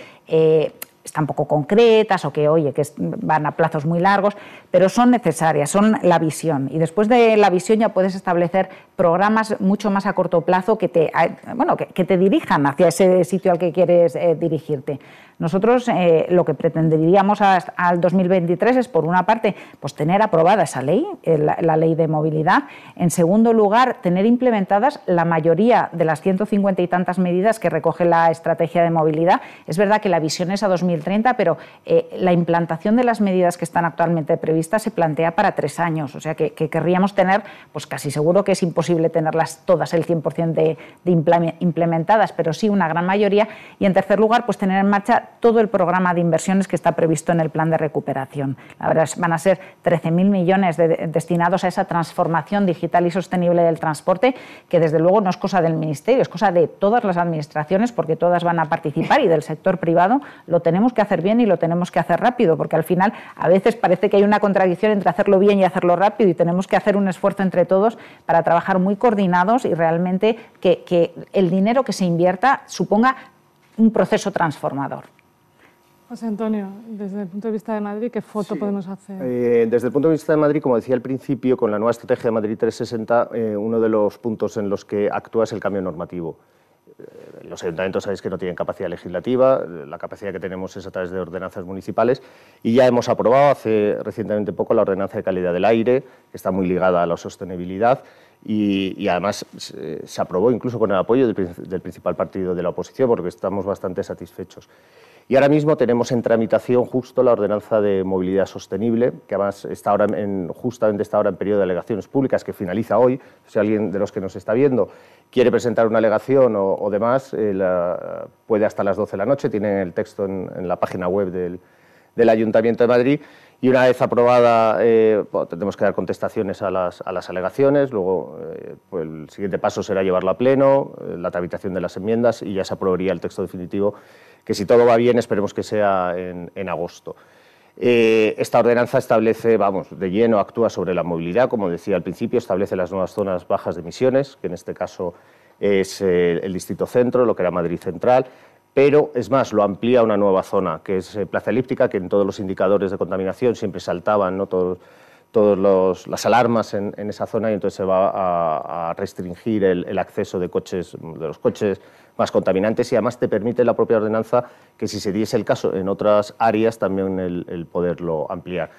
D: están poco concretas o que, oye, que van a plazos muy largos, pero son necesarias, son la visión. Y después de la visión ya puedes establecer programas mucho más a corto plazo que te, bueno, que, te dirijan hacia ese sitio al que quieres eh, dirigirte. Nosotros eh, lo que pretenderíamos al 2023 es, por una parte, pues tener aprobada esa ley, eh, la, ley de movilidad. En segundo lugar, tener implementadas la mayoría de las 150 y tantas medidas que recoge la estrategia de movilidad. Es verdad que la visión es a 2030, pero eh, la implantación de las medidas que están actualmente previstas se plantea para tres años. O sea que, querríamos tener, pues casi seguro que es imposible tenerlas todas el 100% de, de implementadas, pero sí una gran mayoría. Y en tercer lugar, pues tener en marcha todo el programa de inversiones que está previsto en el plan de recuperación. La verdad van a ser 13.000 millones destinados a esa transformación digital y sostenible del transporte, que desde luego no es cosa del Ministerio, es cosa de todas las administraciones, porque todas van a participar y del sector privado lo tenemos que hacer bien y lo tenemos que hacer rápido, porque al final a veces parece que hay una contradicción entre hacerlo bien y hacerlo rápido y tenemos que hacer un esfuerzo entre todos para trabajar muy coordinados y realmente que el dinero que se invierta suponga un proceso transformador.
C: José Antonio, desde el punto de vista de Madrid, ¿qué foto podemos hacer?
E: Eh, desde el punto de vista de Madrid, como decía al principio, con la nueva estrategia de Madrid 360, eh, uno de los puntos en los que actúa es el cambio normativo. Eh, los ayuntamientos sabéis que no tienen capacidad legislativa, la capacidad que tenemos es a través de ordenanzas municipales y ya hemos aprobado hace recientemente poco la ordenanza de calidad del aire, que está muy ligada a la sostenibilidad y, además se, aprobó incluso con el apoyo del, principal partido de la oposición, porque estamos bastante satisfechos. Y ahora mismo tenemos en tramitación justo la ordenanza de movilidad sostenible, que además está ahora en, justamente está ahora en periodo de alegaciones públicas, que finaliza hoy. Si alguien de los que nos está viendo quiere presentar una alegación o, demás, eh, puede hasta las 12 de la noche, tiene el texto en, la página web del, del Ayuntamiento de Madrid y una vez aprobada, eh, tendremos que dar contestaciones a las, alegaciones, luego eh, pues el siguiente paso será llevarlo a pleno, eh, la tramitación de las enmiendas y ya se aprobaría el texto definitivo, que si todo va bien esperemos que sea en, agosto. esta ordenanza establece, vamos, de lleno actúa sobre la movilidad, como decía al principio, establece las nuevas zonas bajas de emisiones, que en este caso es el Distrito Centro, lo que era Madrid Central, pero es más, lo amplía una nueva zona, que es eh, Plaza Elíptica, que en todos los indicadores de contaminación siempre saltaban ¿no? todas las alarmas en, esa zona y entonces se va a, restringir el, acceso de, los coches más contaminantes y además te permite la propia ordenanza que si se diese el caso en otras áreas también el, poderlo ampliar.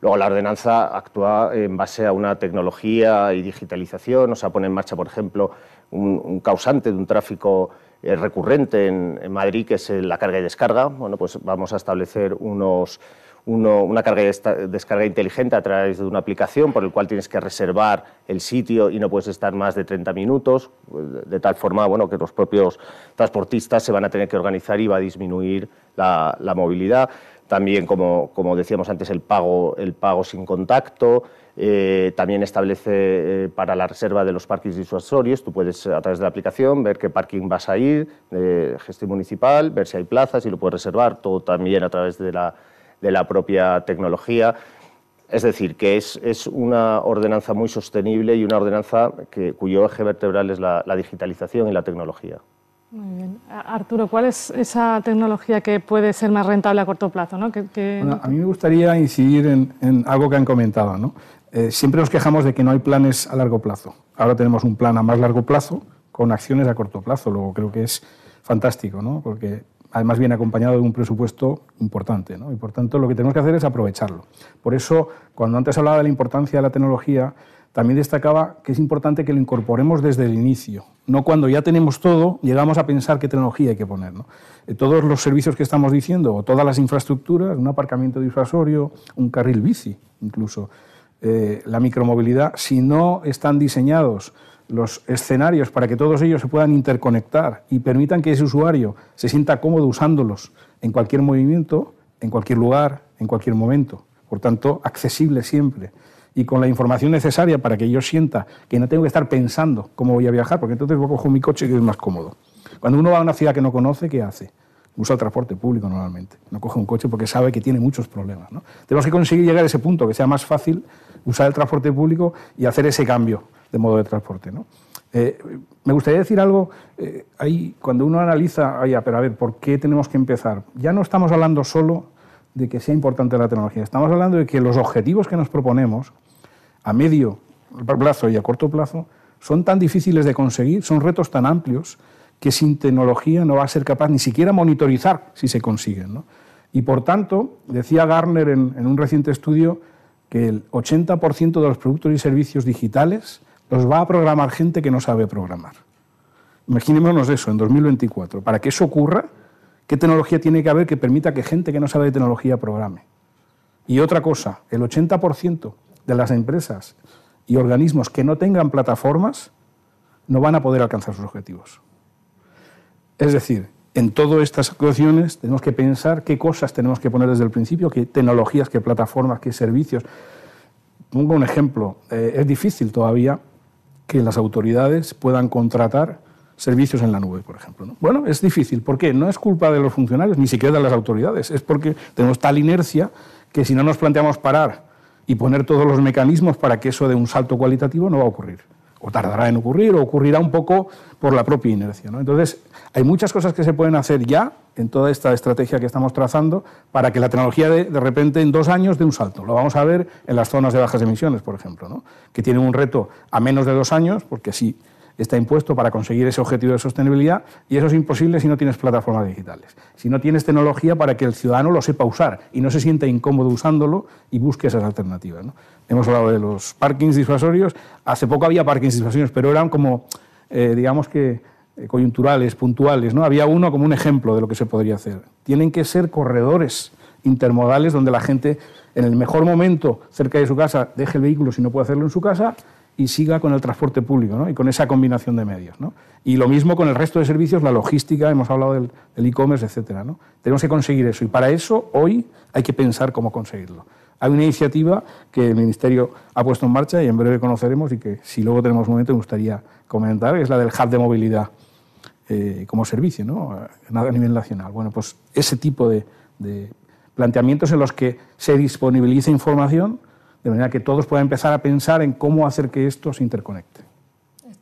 E: Luego la ordenanza actúa en base a una tecnología y digitalización, o sea, pone en marcha, por ejemplo, un causante de un tráfico recurrente en, Madrid, que es la carga y descarga. Bueno, pues vamos a establecer unos, una carga y descarga inteligente a través de una aplicación por el cual tienes que reservar el sitio y no puedes estar más de 30 minutos, de tal forma bueno, que los propios transportistas se van a tener que organizar y va a disminuir la, la movilidad. También, como, como, decíamos antes, el pago, el pago sin contacto, eh, también establece eh, para la reserva de los parkings disuasorios, tú puedes a través de la aplicación ver qué parking vas a ir, eh, gestión municipal, ver si hay plazas y lo puedes reservar, todo también a través de la, de la propia tecnología. Es decir, que es, una ordenanza muy sostenible y una ordenanza que, cuyo eje vertebral es la, digitalización y la tecnología.
C: Muy bien. Arturo, ¿cuál es esa tecnología que puede ser más rentable a corto plazo? ¿no?
F: a mí me gustaría incidir en, algo que han comentado. ¿no? Eh, siempre nos quejamos de que no hay planes a largo plazo. Ahora tenemos un plan a más largo plazo con acciones a corto plazo. Luego creo que es fantástico, ¿no? porque además viene acompañado de un presupuesto importante. Y por tanto, lo que tenemos que hacer es aprovecharlo. Por eso, cuando antes hablaba de la importancia de la tecnología, también destacaba que es importante que lo incorporemos desde el inicio. No cuando ya tenemos todo, llegamos a pensar qué tecnología hay que poner. ¿no? Eh, todos los servicios que estamos diciendo, o todas las infraestructuras, un aparcamiento disuasorio, un carril bici, incluso eh, la micromovilidad, si no están diseñados los escenarios para que todos ellos se puedan interconectar y permitan que ese usuario se sienta cómodo usándolos en cualquier movimiento, en cualquier lugar, en cualquier momento. Por tanto, accesible siempre. Y con la información necesaria para que yo sienta que no tengo que estar pensando cómo voy a viajar, porque entonces cojo mi coche y es más cómodo. Cuando uno va a una ciudad que no conoce, ¿qué hace? Usa el transporte público normalmente. No coge un coche porque sabe que tiene muchos problemas. Tenemos que conseguir llegar a ese punto, que sea más fácil usar el transporte público y hacer ese cambio de modo de transporte. ¿no? Eh, me gustaría decir algo, eh, ahí, cuando uno analiza, pero a ver, ¿por qué tenemos que empezar? Ya no estamos hablando solo de que sea importante la tecnología, estamos hablando de que los objetivos que nos proponemos a medio plazo y a corto plazo son tan difíciles de conseguir, son retos tan amplios, que sin tecnología no va a ser capaz ni siquiera monitorizar si se consiguen. ¿no? Y por tanto, decía Garner en un reciente estudio que el 80% de los productos y servicios digitales los va a programar gente que no sabe programar. Imaginémonos eso en 2024. Para que eso ocurra, ¿qué tecnología tiene que haber que permita que gente que no sabe de tecnología programe? Y otra cosa, el 80% de las empresas y organismos que no tengan plataformas no van a poder alcanzar sus objetivos. Es decir, en todas estas situaciones tenemos que pensar qué cosas tenemos que poner desde el principio, qué tecnologías, qué plataformas, qué servicios. Pongo un ejemplo. Eh, es difícil todavía que las autoridades puedan contratar servicios en la nube, por ejemplo. Bueno, es difícil. ¿Por qué? No es culpa de los funcionarios, ni siquiera de las autoridades. Es porque tenemos tal inercia que si no nos planteamos parar y poner todos los mecanismos para que eso dé un salto cualitativo, no va a ocurrir. O tardará en ocurrir, o ocurrirá un poco por la propia inercia. Entonces, hay muchas cosas que se pueden hacer ya en toda esta estrategia que estamos trazando para que la tecnología de, de repente en dos años dé un salto. Lo vamos a ver en las zonas de bajas emisiones, por ejemplo, ¿no? que tienen un reto a menos de dos años, porque así está impuesto para conseguir ese objetivo de sostenibilidad y eso es imposible si no tienes plataformas digitales, si no tienes tecnología para que el ciudadano lo sepa usar y no se sienta incómodo usándolo y busque esas alternativas. Hemos hablado de los parkings disuasorios, hace poco había parkings disuasorios, pero eran como, eh, digamos que eh, coyunturales, puntuales. ¿no? Había uno como un ejemplo de lo que se podría hacer. Tienen que ser corredores intermodales donde la gente, en el mejor momento, cerca de su casa, deje el vehículo si no puede hacerlo en su casa y siga con el transporte público y con esa combinación de medios. ¿no? Y lo mismo con el resto de servicios, la logística, hemos hablado del e-commerce, etc. ¿no? Tenemos que conseguir eso y para eso hoy hay que pensar cómo conseguirlo. Hay una iniciativa que el Ministerio ha puesto en marcha y en breve conoceremos y que si luego tenemos momento me gustaría comentar, es la del hub de movilidad eh, como servicio ¿no? a nivel nacional. Bueno, pues ese tipo de, planteamientos en los que se disponibiliza información de manera que todos puedan empezar a pensar en cómo hacer que esto se interconecte.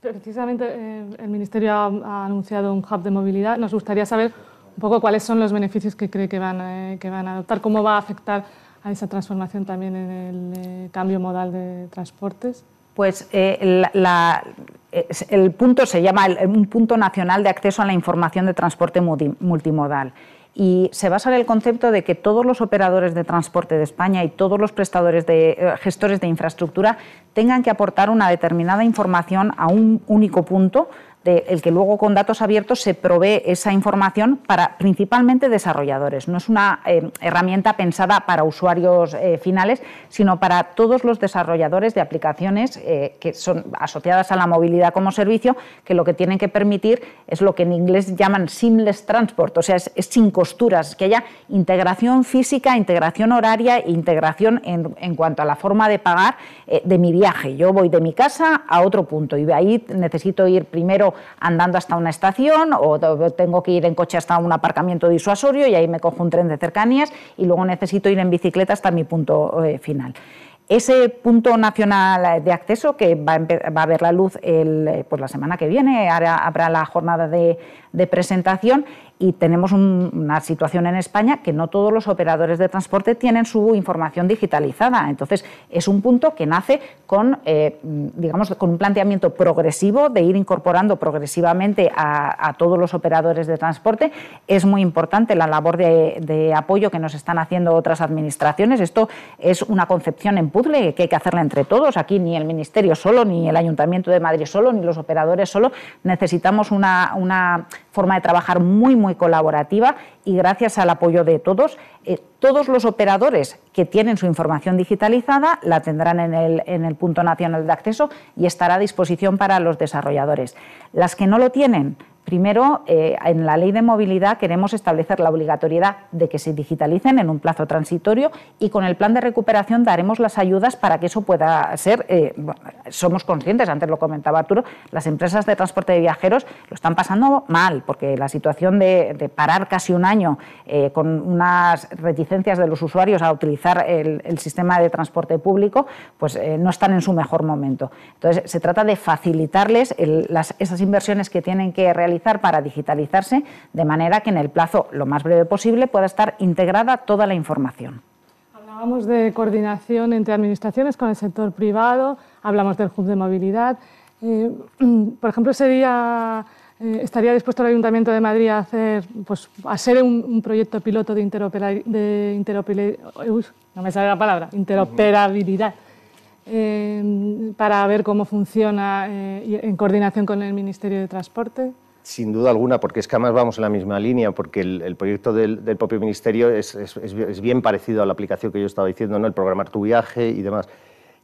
C: Precisamente eh, el Ministerio ha, anunciado un hub de movilidad. Nos gustaría saber un poco cuáles son los beneficios que cree que van, eh, que van a adoptar, cómo va a afectar a esa transformación también en el cambio modal de transportes.
D: Pues la, el punto se llama un punto nacional de acceso a la información de transporte multimodal y se basa en el concepto de que todos los operadores de transporte de España y todos los prestadores de eh, gestores de infraestructura tengan que aportar una determinada información a un único punto el que luego con datos abiertos se provee esa información para principalmente desarrolladores. No es una eh, herramienta pensada para usuarios eh, finales, sino para todos los desarrolladores de aplicaciones eh, que son asociadas a la movilidad como servicio, que lo que tienen que permitir es lo que en inglés llaman seamless transport, o sea, es, sin costuras, que haya integración física, integración horaria e integración en, en, cuanto a la forma de pagar de mi viaje. Yo voy de mi casa a otro punto y de ahí necesito ir primero andando hasta una estación o tengo que ir en coche hasta un aparcamiento disuasorio y ahí me cojo un tren de cercanías y luego necesito ir en bicicleta hasta mi punto eh, final. Ese punto nacional de acceso que va a, ver la luz pues la semana que viene, habrá la jornada de presentación y tenemos una situación en España que no todos los operadores de transporte tienen su información digitalizada. Entonces, es un punto que nace con, eh, digamos, con un planteamiento progresivo de ir incorporando progresivamente a, todos los operadores de transporte. Es muy importante la labor de, apoyo que nos están haciendo otras administraciones. Esto es una concepción en puzzle que hay que hacerla entre todos. Aquí ni el Ministerio solo, ni el Ayuntamiento de Madrid solo, ni los operadores solo. Necesitamos una, una forma de trabajar muy, muy colaborativa y gracias al apoyo de todos, eh, todos los operadores que tienen su información digitalizada la tendrán en el, en el punto nacional de acceso y estará a disposición para los desarrolladores. Las que no lo tienen, Primero, eh, en la ley de movilidad queremos establecer la obligatoriedad de que se digitalicen en un plazo transitorio y con el plan de recuperación daremos las ayudas para que eso pueda ser. Eh, somos conscientes, antes lo comentaba Arturo, las empresas de transporte de viajeros lo están pasando mal porque la situación de, parar casi un año eh, con unas reticencias de los usuarios a utilizar el, sistema de transporte público, pues no están en su mejor momento. Entonces, se trata de facilitarles esas inversiones que tienen que realizar para digitalizarse de manera que en el plazo lo más breve posible pueda estar integrada toda la información.
C: Hablábamos de coordinación entre administraciones con el sector privado, hablamos del hub de movilidad. Eh, por ejemplo, sería, eh, ¿estaría dispuesto el Ayuntamiento de Madrid a hacer, pues, a ser un, proyecto piloto de, interoperabilidad, no me sale la palabra, interoperabilidad? Eh, para ver cómo funciona en coordinación con el Ministerio de Transporte.
E: Sin duda alguna, porque es que además vamos en la misma línea, porque el, proyecto del, propio Ministerio es, bien parecido a la aplicación que yo estaba diciendo, ¿no? el programar tu viaje y demás.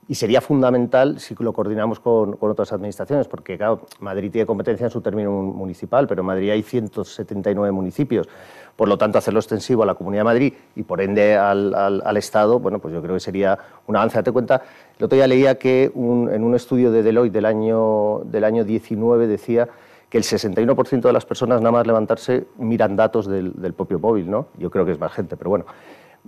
E: Y sería fundamental si lo coordinamos con, otras administraciones, porque claro, Madrid tiene competencia en su término municipal, pero en Madrid hay 179 municipios. Por lo tanto, hacerlo extensivo a la Comunidad de Madrid y por ende al, Estado, bueno, pues yo creo que sería un avance. Date cuenta, el otro día leía que en un estudio de Deloitte del año, del año 19 decía que el 61% de las personas nada más levantarse miran datos del, propio móvil, ¿no? Yo creo que es más gente, pero bueno,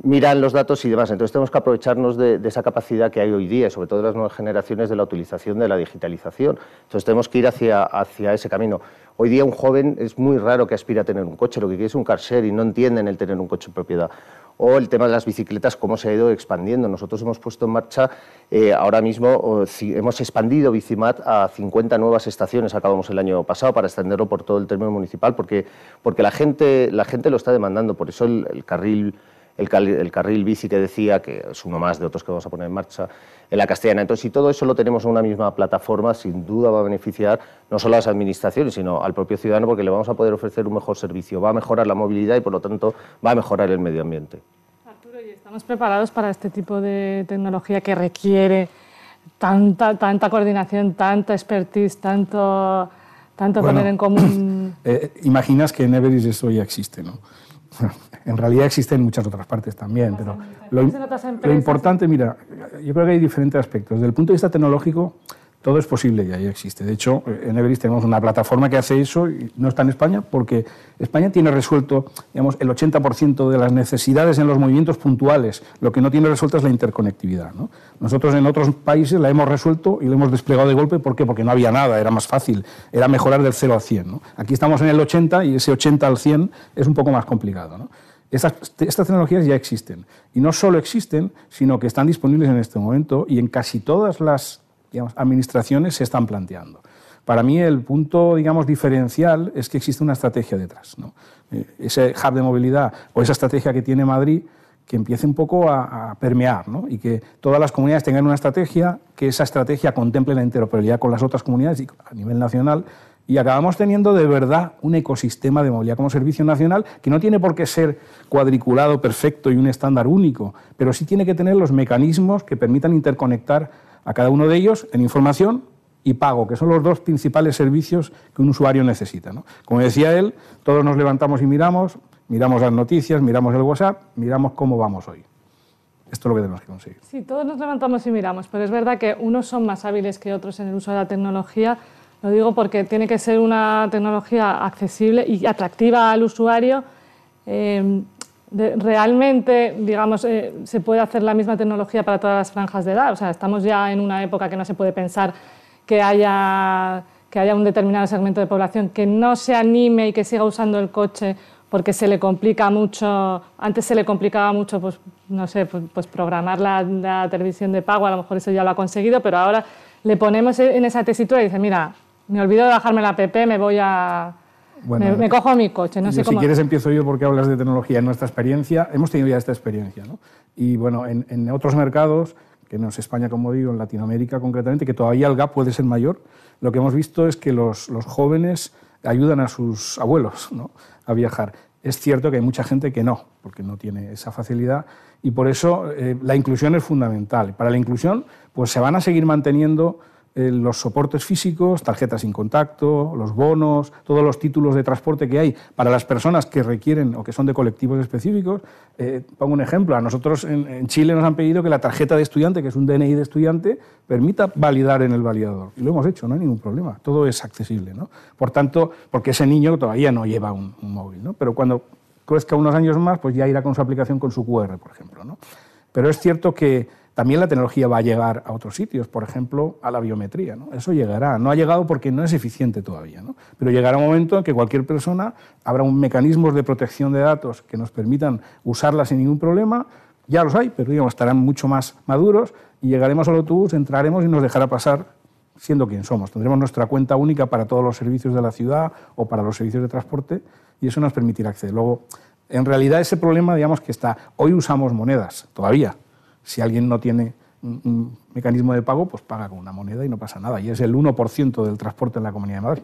E: miran los datos y demás. Entonces tenemos que aprovecharnos de, esa capacidad que hay hoy día, sobre todo de las nuevas generaciones, de la utilización de la digitalización. Entonces tenemos que ir hacia, ese camino. Hoy día un joven es muy raro que aspire a tener un coche, lo que quiere es un car share y no entienden el tener un coche en propiedad o el tema de las bicicletas, cómo se ha ido expandiendo. Nosotros hemos puesto en marcha, eh, ahora mismo hemos expandido Bicimat a 50 nuevas estaciones, acabamos el año pasado, para extenderlo por todo el término municipal, porque, porque la, gente, la gente lo está demandando. Por eso el carril el, carril bici que decía, que es uno más de otros que vamos a poner en marcha en la castellana. Entonces, si todo eso lo tenemos en una misma plataforma, sin duda va a beneficiar no solo a las administraciones, sino al propio ciudadano, porque le vamos a poder ofrecer un mejor servicio. Va a mejorar la movilidad y, por lo tanto, va a mejorar el medio ambiente.
C: Arturo, ¿y estamos preparados para este tipo de tecnología que requiere tanta, tanta coordinación, tanta expertise, tanto, tanto poner en común?
F: Eh, imaginas que en Everest eso ya existe, ¿no? en realidad existe en muchas otras partes también, pero lo, lo, importante, mira, yo creo que hay diferentes aspectos. Desde el punto de vista tecnológico, todo es posible y ahí existe. De hecho, en Everest tenemos una plataforma que hace eso y no está en España porque España tiene resuelto digamos, el 80% de las necesidades en los movimientos puntuales. Lo que no tiene resuelto es la interconectividad. Nosotros en otros países la hemos resuelto y la hemos desplegado de golpe. ¿Por qué? Porque no había nada, era más fácil, era mejorar del 0 al 100. Aquí estamos en el 80 y ese 80 al 100 es un poco más complicado. Estas, tecnologías ya existen. Y no solo existen, sino que están disponibles en este momento y en casi todas las administraciones se están planteando. Para mí el punto digamos, diferencial es que existe una estrategia detrás. Eh, ese hub de movilidad o esa estrategia que tiene Madrid que empiece un poco a, permear y que todas las comunidades tengan una estrategia, que esa estrategia contemple la interoperabilidad con las otras comunidades y a nivel nacional y acabamos teniendo de verdad un ecosistema de movilidad como servicio nacional que no tiene por qué ser cuadriculado perfecto y un estándar único, pero sí tiene que tener los mecanismos que permitan interconectar a cada uno de ellos en información y pago, que son los dos principales servicios que un usuario necesita. Como decía él, todos nos levantamos y miramos, miramos las noticias, miramos el WhatsApp, miramos cómo vamos hoy. Esto es lo que tenemos que conseguir.
C: Sí, todos nos levantamos y miramos, pero es verdad que unos son más hábiles que otros en el uso de la tecnología. Lo digo porque tiene que ser una tecnología accesible y atractiva al usuario. Eh, realmente, digamos, eh, se puede hacer la misma tecnología para todas las franjas de edad. O sea, estamos ya en una época que no se puede pensar que haya, que haya un determinado segmento de población que no se anime y que siga usando el coche porque se le complica mucho, antes se le complicaba mucho, pues, no sé, pues, pues programar la, televisión de pago, a lo mejor eso ya lo ha conseguido, pero ahora le ponemos en esa tesitura y dice, mira, me olvido de bajarme la app, me voy a... me, cojo mi coche, no sé
F: cómo... Si quieres empiezo yo porque hablas de tecnología. En nuestra experiencia, hemos tenido ya esta experiencia, ¿no? Y bueno, en, en otros mercados, que no es España como digo, en Latinoamérica concretamente, que todavía el gap puede ser mayor, lo que hemos visto es que los, los jóvenes ayudan a sus abuelos ¿no? a viajar. Es cierto que hay mucha gente que no, porque no tiene esa facilidad y por eso eh, la inclusión es fundamental. Para la inclusión, pues se van a seguir manteniendo eh, los soportes físicos, tarjetas sin contacto, los bonos, todos los títulos de transporte que hay para las personas que requieren o que son de colectivos específicos. Eh, pongo un ejemplo, a nosotros en, Chile nos han pedido que la tarjeta de estudiante, que es un DNI de estudiante, permita validar en el validador. Y lo hemos hecho, no hay ningún problema, todo es accesible. ¿no? Por tanto, porque ese niño todavía no lleva un, móvil, ¿no? pero cuando crezca unos años más, pues ya irá con su aplicación con su QR, por ejemplo. ¿no? Pero es cierto que también la tecnología va a llegar a otros sitios, por ejemplo, a la biometría. ¿no? Eso llegará. No ha llegado porque no es eficiente todavía, ¿no? pero llegará un momento en que cualquier persona habrá un mecanismos de protección de datos que nos permitan usarla sin ningún problema. Ya los hay, pero digamos, estarán mucho más maduros y llegaremos al autobús, entraremos y nos dejará pasar siendo quien somos. Tendremos nuestra cuenta única para todos los servicios de la ciudad o para los servicios de transporte y eso nos permitirá acceder. Luego, en realidad ese problema, digamos que está, hoy usamos monedas, todavía, si alguien no tiene un mecanismo de pago, pues paga con una moneda y no pasa nada. Y es el 1% del transporte en la Comunidad de Madrid.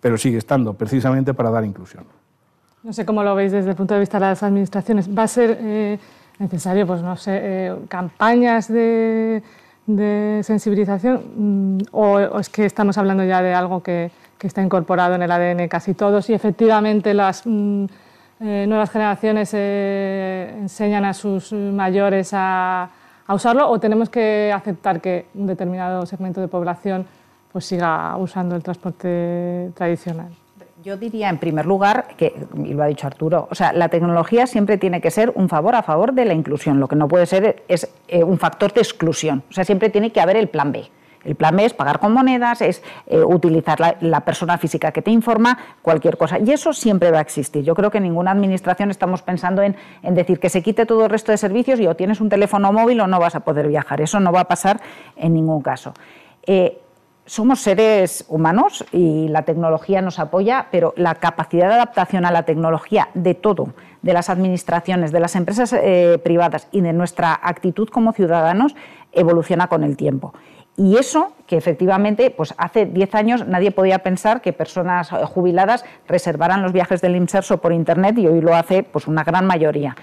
F: Pero sigue estando precisamente para dar inclusión.
C: No sé cómo lo veis desde el punto de vista de las administraciones. ¿Va a ser eh, necesario, pues no sé, eh, campañas de, sensibilización? Mm, o, es que estamos hablando ya de algo que, está incorporado en el ADN casi todos y efectivamente las mm, eh, nuevas generaciones enseñan a sus mayores a a usarlo o tenemos que aceptar que un determinado segmento de población pues siga usando el transporte tradicional?
D: Yo diría, en primer lugar, que, y lo ha dicho Arturo, o sea, la tecnología siempre tiene que ser un favor a favor de la inclusión. Lo que no puede ser es eh, un factor de exclusión. O sea, siempre tiene que haber el plan B. El plan B es pagar con monedas, es eh, utilizar la, persona física que te informa, cualquier cosa. Y eso siempre va a existir. Yo creo que en ninguna administración estamos pensando en, decir que se quite todo el resto de servicios y o tienes un teléfono móvil o no vas a poder viajar. Eso no va a pasar en ningún caso. Eh, somos seres humanos y la tecnología nos apoya, pero la capacidad de adaptación a la tecnología de todo, de las administraciones, de las empresas eh, privadas y de nuestra actitud como ciudadanos, evoluciona con el tiempo. Y eso, que efectivamente, pues hace 10 años nadie podía pensar que personas jubiladas reservaran los viajes del IMSERSO por Internet y hoy lo hace pues, una gran mayoría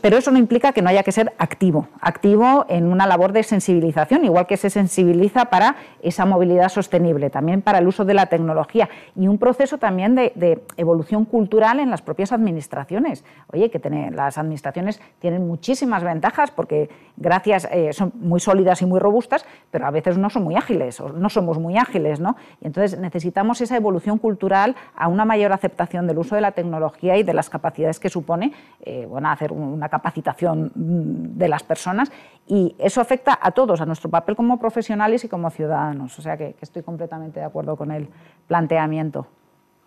D: pero eso no implica que no haya que ser activo, activo en una labor de sensibilización, igual que se sensibiliza para esa movilidad sostenible, también para el uso de la tecnología y un proceso también de, evolución cultural en las propias administraciones. Oye, que las administraciones tienen muchísimas ventajas porque gracias, eh, son muy sólidas y muy robustas, pero a veces no son muy ágiles o no somos muy ágiles, ¿no? Y entonces necesitamos esa evolución cultural a una mayor aceptación del uso de la tecnología y de las capacidades que supone eh, bueno, hacer un una capacitación mm, de las personas y eso afecta a todos, a nuestro papel como profesionales y como ciudadanos. O sea que, estoy completamente de acuerdo con el planteamiento.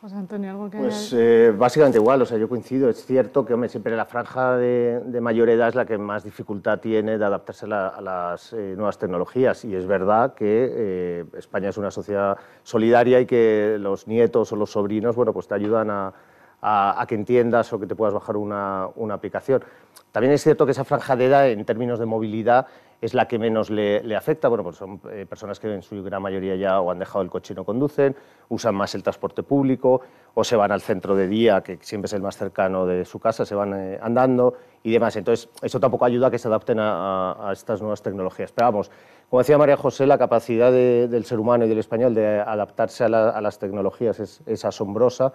C: José Antonio, ¿algo que
E: Pues eh, básicamente igual, o sea, yo coincido. Es cierto que siempre la franja de, mayor edad es la que más dificultad tiene de adaptarse a, las eh, nuevas tecnologías y es verdad que eh, España es una sociedad solidaria y que los nietos o los sobrinos, bueno, pues te ayudan a, a, que entiendas o que te puedas bajar una, aplicación. También es cierto que esa franja de edad, en términos de movilidad, es la que menos le, afecta. Bueno, pues son eh, personas que en su gran mayoría ya o han dejado el coche y no conducen, usan más el transporte público o se van al centro de día, que siempre es el más cercano de su casa, se van eh, andando y demás. Entonces, eso tampoco ayuda a que se adapten a, estas nuevas tecnologías. Pero vamos, como decía María José, la capacidad del ser humano y del español de adaptarse a, las tecnologías es asombrosa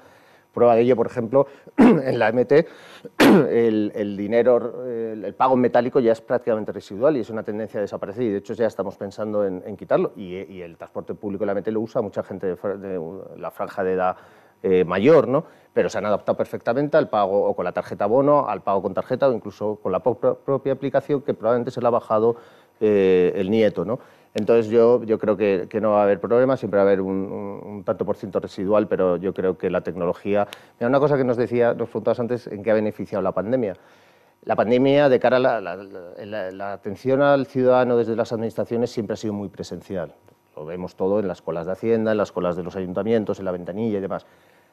E: Prueba de ello, por ejemplo, en la MT, el, dinero, el, pago metálico ya es prácticamente residual y es una tendencia a desaparecer y de hecho ya estamos pensando en, quitarlo. Y, el transporte público en la MT lo usa mucha gente de, la franja de edad eh, mayor, ¿no? pero se han adaptado perfectamente al pago o con la tarjeta bono, al pago con tarjeta o incluso con la propia aplicación que probablemente se le ha bajado eh, el nieto. ¿no? Entonces yo, yo creo que, no va a haber problema, siempre va a haber un, tanto por ciento residual, pero yo creo que la tecnología... Mira, una cosa que nos decía, nos preguntabas antes, ¿en qué ha beneficiado la pandemia? La pandemia, de cara a la, atención al ciudadano desde las administraciones, siempre ha sido muy presencial. Lo vemos todo en las colas de Hacienda, en las colas de los ayuntamientos, en la ventanilla y demás.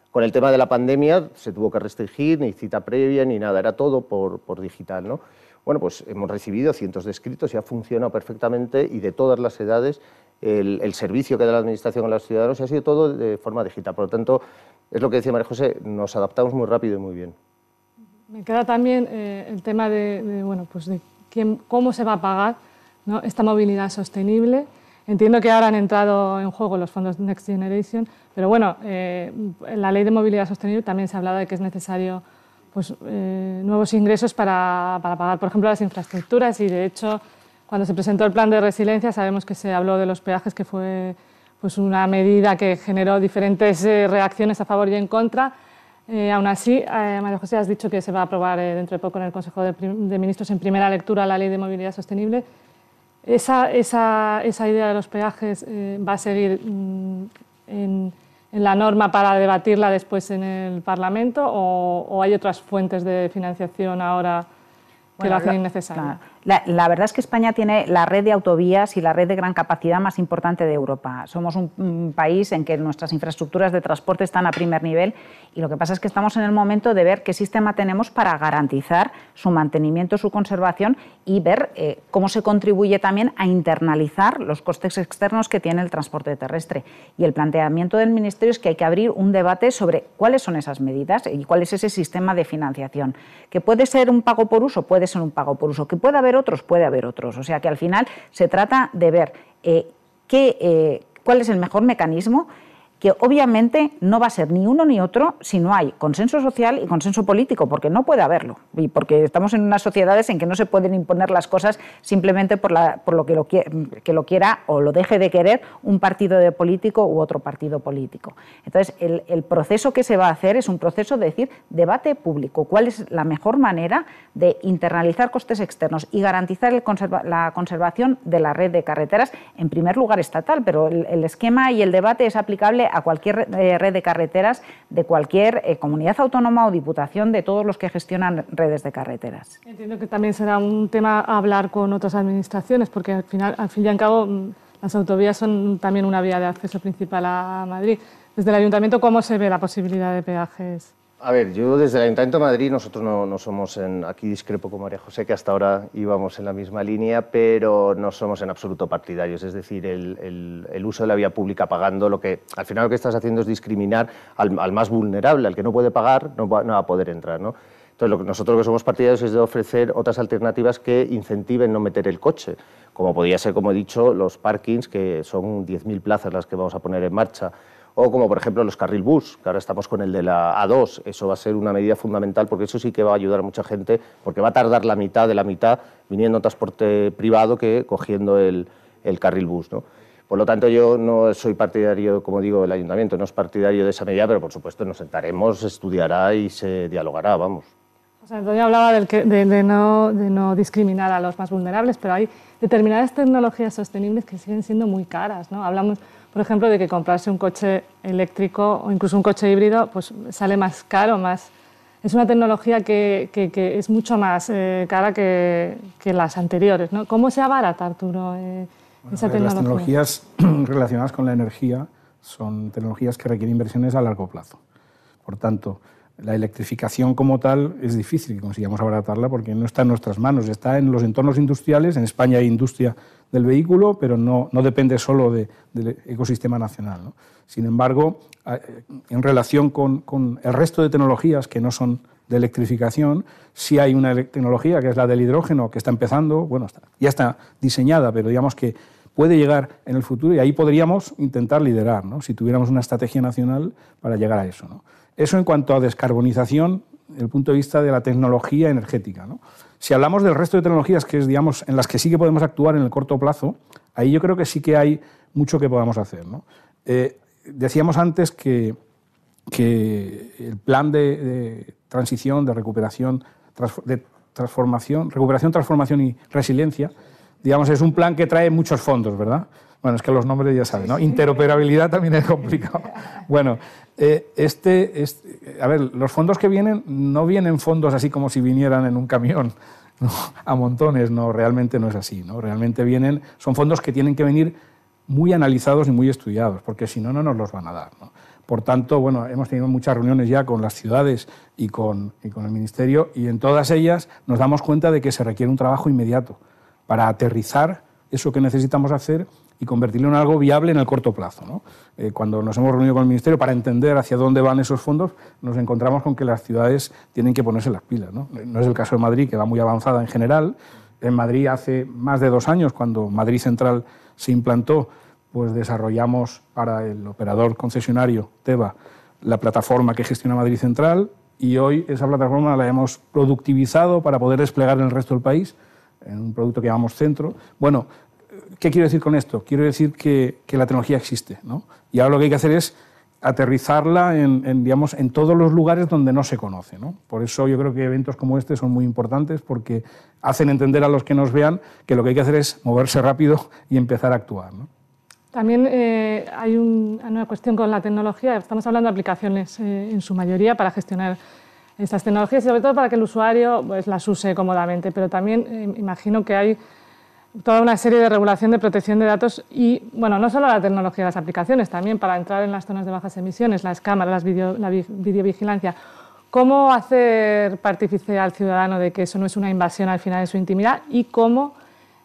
E: Con el tema de la pandemia se tuvo que restringir, ni cita previa, ni nada, era todo por, por digital. ¿no? Bueno, pues hemos recibido cientos de escritos y ha funcionado perfectamente y de todas las edades el, el servicio que da la Administración a los ciudadanos y ha sido todo de forma digital. Por lo tanto, es lo que decía María José, nos adaptamos muy rápido y muy bien.
C: Me queda también eh, el tema de, bueno, pues de quién, cómo se va a pagar ¿no? esta movilidad sostenible. Entiendo que ahora han entrado en juego los fondos Next Generation, pero bueno, eh, en la ley de movilidad sostenible también se ha hablado de que es necesario pues, eh, nuevos ingresos para, para, pagar, por ejemplo, las infraestructuras y de hecho, cuando se presentó el plan de resiliencia, sabemos que se habló de los peajes, que fue pues, una medida que generó diferentes reacciones a favor y en contra eh, aún así, eh, María José, has dicho que se va a aprobar eh, dentro de poco en el Consejo de, Ministros en primera lectura la Ley de Movilidad Sostenible. ¿Esa, esa, esa idea de los peajes va a seguir mm, en, la norma para debatirla después en el Parlamento o, o hay otras fuentes de financiación ahora que lo hacen innecesario?
D: La, verdad es que España tiene la red de autovías y la red de gran capacidad más importante de Europa. Somos un, país en que nuestras infraestructuras de transporte están a primer nivel y lo que pasa es que estamos en el momento de ver qué sistema tenemos para garantizar su mantenimiento, su conservación y ver eh, cómo se contribuye también a internalizar los costes externos que tiene el transporte terrestre. Y el planteamiento del Ministerio es que hay que abrir un debate sobre cuáles son esas medidas y cuál es ese sistema de financiación. Que puede ser un pago por uso, puede ser un pago por uso. Que puede haber otros, puede haber otros. O sea que al final se trata de ver eh, qué, eh, cuál es el mejor mecanismo que obviamente no va a ser ni uno ni otro si no hay consenso social y consenso político, porque no puede haberlo, y porque estamos en unas sociedades en que no se pueden imponer las cosas simplemente por, lo, que lo, que lo quiera o lo deje de querer un partido de político u otro partido político. Entonces, el, proceso que se va a hacer es un proceso de decir debate público, cuál es la mejor manera de internalizar costes externos y garantizar la conservación de la red de carreteras, en primer lugar estatal, pero el esquema y el debate es aplicable a cualquier eh, red de carreteras de cualquier eh, comunidad autónoma o diputación de todos los que gestionan redes de carreteras.
C: Entiendo que también será un tema hablar con otras administraciones, porque al, final, al fin y al cabo mm, las autovías son también una vía de acceso principal a Madrid. Desde el Ayuntamiento, ¿cómo se ve la posibilidad de peajes?
E: A ver, yo desde el Ayuntamiento de Madrid, nosotros no, somos en, aquí discrepo con María José, que hasta ahora íbamos en la misma línea, pero no somos en absoluto partidarios. Es decir, el, uso de la vía pública pagando, lo que al final lo que estás haciendo es discriminar al, más vulnerable, al que no puede pagar, no va, a poder entrar. ¿no? Entonces, lo que nosotros lo que somos partidarios es de ofrecer otras alternativas que incentiven no meter el coche, como podría ser, como he dicho, los parkings, que son 10.000 plazas las que vamos a poner en marcha o como por ejemplo los carril bus, que ahora estamos con el de la A2. Eso va a ser una medida fundamental porque eso sí que va a ayudar a mucha gente, porque va a tardar la mitad de la mitad viniendo en transporte privado que cogiendo el, carril bus. ¿no? Por lo tanto, yo no soy partidario, como digo, el ayuntamiento no es partidario de esa medida, pero por supuesto nos sentaremos, se estudiará y se dialogará, vamos.
C: José Antonio hablaba del que, de, no, de no discriminar a los más vulnerables, pero hay determinadas tecnologías sostenibles que siguen siendo muy caras. ¿no? Hablamos por ejemplo, de que comprarse un coche eléctrico o incluso un coche híbrido pues sale más caro, más... Es una tecnología que, que, es mucho más eh, cara que, que, las anteriores. ¿no? ¿Cómo se abarata, Arturo, eh, esa tecnología?
F: Las tecnologías relacionadas con la energía son tecnologías que requieren inversiones a largo plazo. Por tanto, la electrificación como tal es difícil que consigamos abaratarla porque no está en nuestras manos, está en los entornos industriales. En España hay industria del vehículo, pero no, no depende solo del ecosistema nacional. Sin embargo, en relación con, con, el resto de tecnologías que no son de electrificación, sí hay una tecnología que es la del hidrógeno, que está empezando, bueno, ya está diseñada, pero digamos que puede llegar en el futuro y ahí podríamos intentar liderar, ¿no? si tuviéramos una estrategia nacional para llegar a eso. ¿no? Eso en cuanto a descarbonización, el punto de vista de la tecnología energética. ¿no? Si hablamos del resto de tecnologías que es, digamos, en las que sí que podemos actuar en el corto plazo, ahí yo creo que sí que hay mucho que podamos hacer. ¿no? Eh, decíamos antes que que el plan de, transición, de recuperación, de transformación, recuperación, transformación y resiliencia, digamos, es un plan que trae muchos fondos, ¿verdad? Bueno, es que los nombres ya saben, ¿no? Interoperabilidad también es complicado. Bueno, eh, este, este, a ver, los fondos que vienen no vienen fondos así como si vinieran en un camión a montones, no, realmente no es así, ¿no? Realmente vienen, son fondos que tienen que venir muy analizados y muy estudiados, porque si no, no nos los van a dar, ¿no? Por tanto, bueno, hemos tenido muchas reuniones ya con las ciudades y con, y con el Ministerio y en todas ellas nos damos cuenta de que se requiere un trabajo inmediato para aterrizar eso que necesitamos hacer y convertirlo en algo viable en el corto plazo. Eh, cuando nos hemos reunido con el Ministerio para entender hacia dónde van esos fondos, nos encontramos con que las ciudades tienen que ponerse las pilas. ¿no? no es el caso de Madrid, que va muy avanzada en general. En Madrid hace más de dos años, cuando Madrid Central se implantó, pues desarrollamos para el operador concesionario TEBA la plataforma que gestiona Madrid Central y hoy esa plataforma la hemos productivizado para poder desplegar en el resto del país en un producto que llamamos Centro. Bueno, ¿qué quiero decir con esto? Quiero decir que, la tecnología existe, ¿no? Y ahora lo que hay que hacer es aterrizarla en, digamos, en todos los lugares donde no se conoce. ¿no? Por eso yo creo que eventos como este son muy importantes porque hacen entender a los que nos vean que lo que hay que hacer es moverse rápido y empezar a actuar. ¿no?
C: También eh, hay una cuestión con la tecnología. Estamos hablando de aplicaciones eh, en su mayoría para gestionar estas tecnologías y sobre todo para que el usuario pues, las use cómodamente. Pero también eh, imagino que hay toda una serie de regulación de protección de datos y, bueno, no solo la tecnología de las aplicaciones, también para entrar en las zonas de bajas emisiones, las cámaras, la videovigilancia. ¿Cómo hacer partícipe al ciudadano de que eso no es una invasión al final de su intimidad y cómo,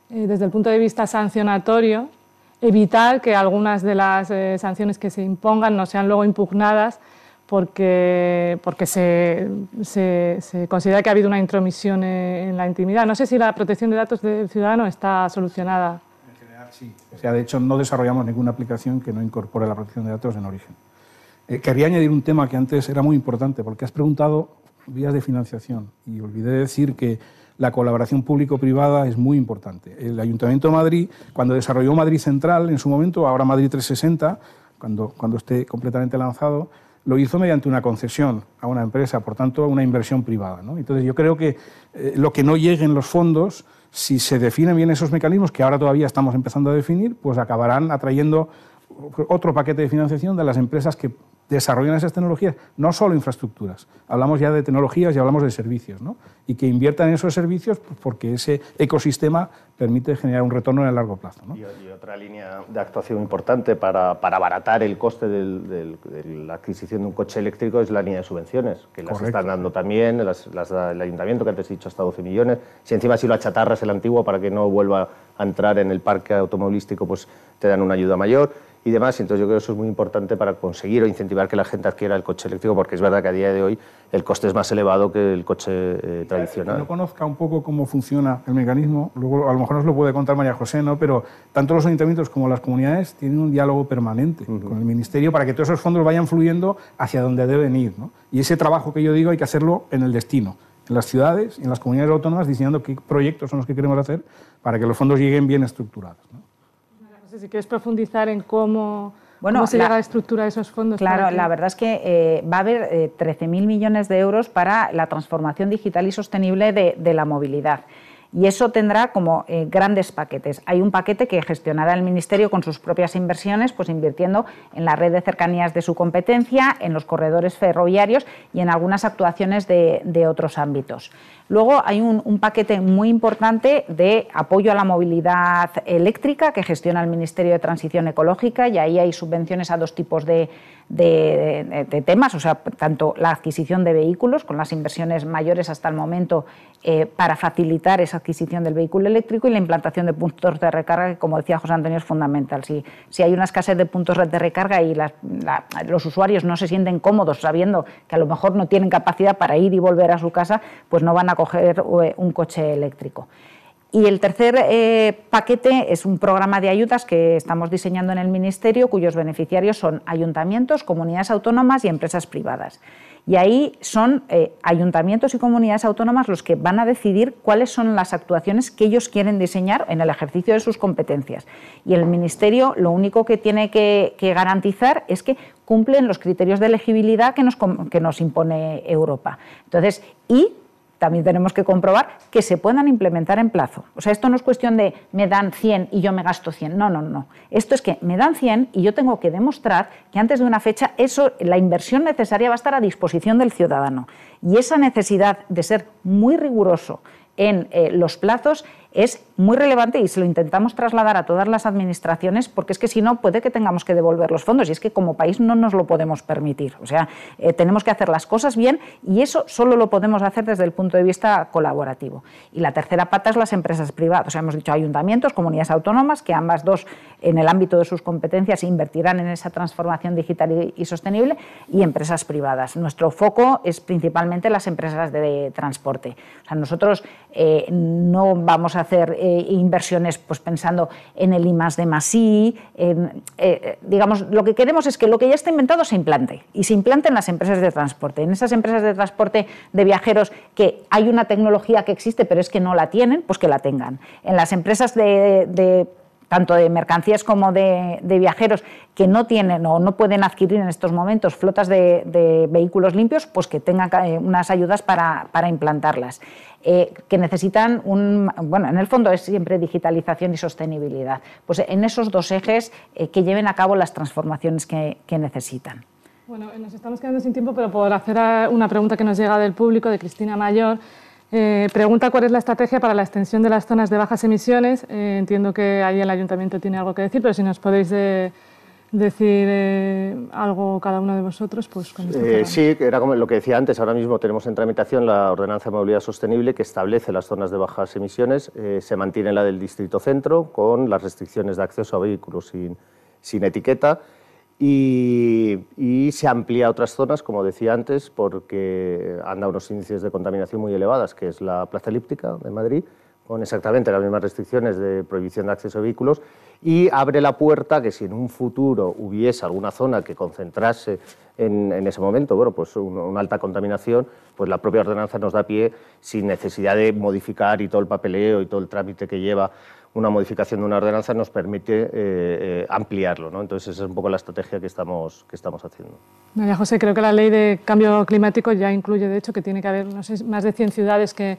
C: desde el punto de vista sancionatorio, evitar que algunas de las eh, sanciones que se impongan no sean luego impugnadas porque, porque se, se, considera que ha habido una intromisión en la intimidad. No sé si la protección de datos del ciudadano está solucionada.
F: En general, sí. O sea, de hecho, no desarrollamos ninguna aplicación que no incorpore la protección de datos en origen. Eh, quería añadir un tema que antes era muy importante, porque has preguntado vías de financiación y olvidé decir que la colaboración público-privada es muy importante. El Ayuntamiento de Madrid, cuando desarrolló Madrid Central en su momento, ahora Madrid 360, cuando, cuando esté completamente lanzado, lo hizo mediante una concesión a una empresa, por tanto, una inversión privada. Entonces, yo creo que eh, lo que no lleguen los fondos, si se definen bien esos mecanismos, que ahora todavía estamos empezando a definir, pues acabarán atrayendo otro paquete de financiación de las empresas que desarrollan esas tecnologías, no solo infraestructuras, hablamos ya de tecnologías y hablamos de servicios, ¿no? y que inviertan en esos servicios porque ese ecosistema permite generar un retorno en el largo plazo. ¿no?
E: Y, otra línea de actuación importante para, para abaratar el coste de la adquisición de un coche eléctrico es la línea de subvenciones, que las están dando también, las, las da el ayuntamiento, que antes he dicho hasta 12 millones. Si encima si lo achatarras el antiguo para que no vuelva a entrar en el parque automovilístico, pues te dan una ayuda mayor y demás. Entonces yo creo que eso es muy importante para conseguir o incentivar que la gente adquiera el coche eléctrico, porque es verdad que a día de hoy el coste es más elevado que el coche eh, tradicional.
F: Que no conozca un poco cómo funciona el mecanismo, luego a lo mejor nos lo puede contar María José, ¿no? pero tanto los ayuntamientos como las comunidades tienen un diálogo permanente con el Ministerio para que todos esos fondos vayan fluyendo hacia donde deben ir. ¿no? Y ese trabajo que yo digo hay que hacerlo en el destino en las ciudades, en las comunidades autónomas, diseñando qué proyectos son los que queremos hacer para que los fondos lleguen bien estructurados. ¿no?
C: Si quieres profundizar en cómo, bueno, se llega a la estructura de esos fondos.
D: Claro, la verdad es que eh, va a haber 13.000 eh, millones de euros para la transformación digital y sostenible de la movilidad y eso tendrá como eh, grandes paquetes. Hay un paquete que gestionará el Ministerio con sus propias inversiones, pues invirtiendo en la red de cercanías de su competencia, en los corredores ferroviarios y en algunas actuaciones de, otros ámbitos. Luego hay un, paquete muy importante de apoyo a la movilidad eléctrica que gestiona el Ministerio de Transición Ecológica y ahí hay subvenciones a dos tipos de, de, temas, o sea, tanto la adquisición de vehículos, con las inversiones mayores hasta el momento eh, para facilitar esa adquisición del vehículo eléctrico y la implantación de puntos de recarga, que como decía José Antonio es fundamental. Si, si hay una escasez de puntos de recarga y los usuarios no se sienten cómodos sabiendo que a lo mejor no tienen capacidad para ir y volver a su casa, pues no van a coger eh, un coche eléctrico. Y el tercer eh, paquete es un programa de ayudas que estamos diseñando en el Ministerio, cuyos beneficiarios son ayuntamientos, comunidades autónomas y empresas privadas. Y ahí son eh, ayuntamientos y comunidades autónomas los que van a decidir cuáles son las actuaciones que ellos quieren diseñar en el ejercicio de sus competencias. Y el Ministerio lo único que tiene que, garantizar es que cumplen los criterios de elegibilidad que nos, que nos impone Europa. Entonces, y también tenemos que comprobar que se puedan implementar en plazo. O sea, esto no es cuestión de me dan 100 y yo me gasto 100. No, no, no. Esto es que me dan 100 y yo tengo que demostrar que antes de una fecha eso, la inversión necesaria va a estar a disposición del ciudadano. Y esa necesidad de ser muy riguroso en eh, los plazos es muy relevante y se lo intentamos trasladar a todas las administraciones porque es que si no puede que tengamos que devolver los fondos y es que como país no nos lo podemos permitir. O sea, eh, tenemos que hacer las cosas bien y eso solo lo podemos hacer desde el punto de vista colaborativo. Y la tercera pata es las empresas privadas. O sea, hemos dicho ayuntamientos, comunidades autónomas, que ambas dos en el ámbito de sus competencias invertirán en esa transformación digital y, sostenible y empresas privadas. Nuestro foco es principalmente las empresas de, transporte. O sea, nosotros eh, no vamos a hacer eh, inversiones pues, pensando en el I más de más I. Eh, digamos, lo que queremos es que lo que ya está inventado se implante y se implante en las empresas de transporte. En esas empresas de transporte de viajeros que hay una tecnología que existe pero es que no la tienen, pues que la tengan. En las empresas de, tanto de mercancías como de, viajeros que no tienen o no pueden adquirir en estos momentos flotas de, vehículos limpios, pues que tengan eh, unas ayudas para, implantarlas. Eh, que necesitan un, bueno, en el fondo es siempre digitalización y sostenibilidad. Pues en esos dos ejes eh, que lleven a cabo las transformaciones que, necesitan.
C: Bueno, nos estamos quedando sin tiempo, pero por hacer una pregunta que nos llega del público, de Cristina Mayor, eh, pregunta cuál es la estrategia para la extensión de las zonas de bajas emisiones. entiendo que ahí el ayuntamiento tiene algo que decir, pero si nos podéis decir eh, algo cada uno de vosotros, pues con
E: eh, Sí, era como lo que decía antes, ahora mismo tenemos en tramitación la Ordenanza de Movilidad Sostenible que establece las zonas de bajas emisiones, eh, se mantiene la del Distrito Centro con las restricciones de acceso a vehículos sin, sin etiqueta y, se amplía a otras zonas, como decía antes, porque anda unos índices de contaminación muy elevadas, que es la Plaza Elíptica de Madrid, con exactamente las mismas restricciones de prohibición de acceso a vehículos y abre la puerta que si en un futuro hubiese alguna zona que concentrase en, ese momento bueno, pues una alta contaminación, pues la propia ordenanza nos da pie sin necesidad de modificar y todo el papeleo y todo el trámite que lleva una modificación de una ordenanza nos permite eh, eh, ampliarlo. ¿no? Entonces, esa es un poco la estrategia que estamos, que estamos haciendo.
C: María José, creo que la ley de cambio climático ya incluye, de hecho, que tiene que haber no sé, más de 100 ciudades que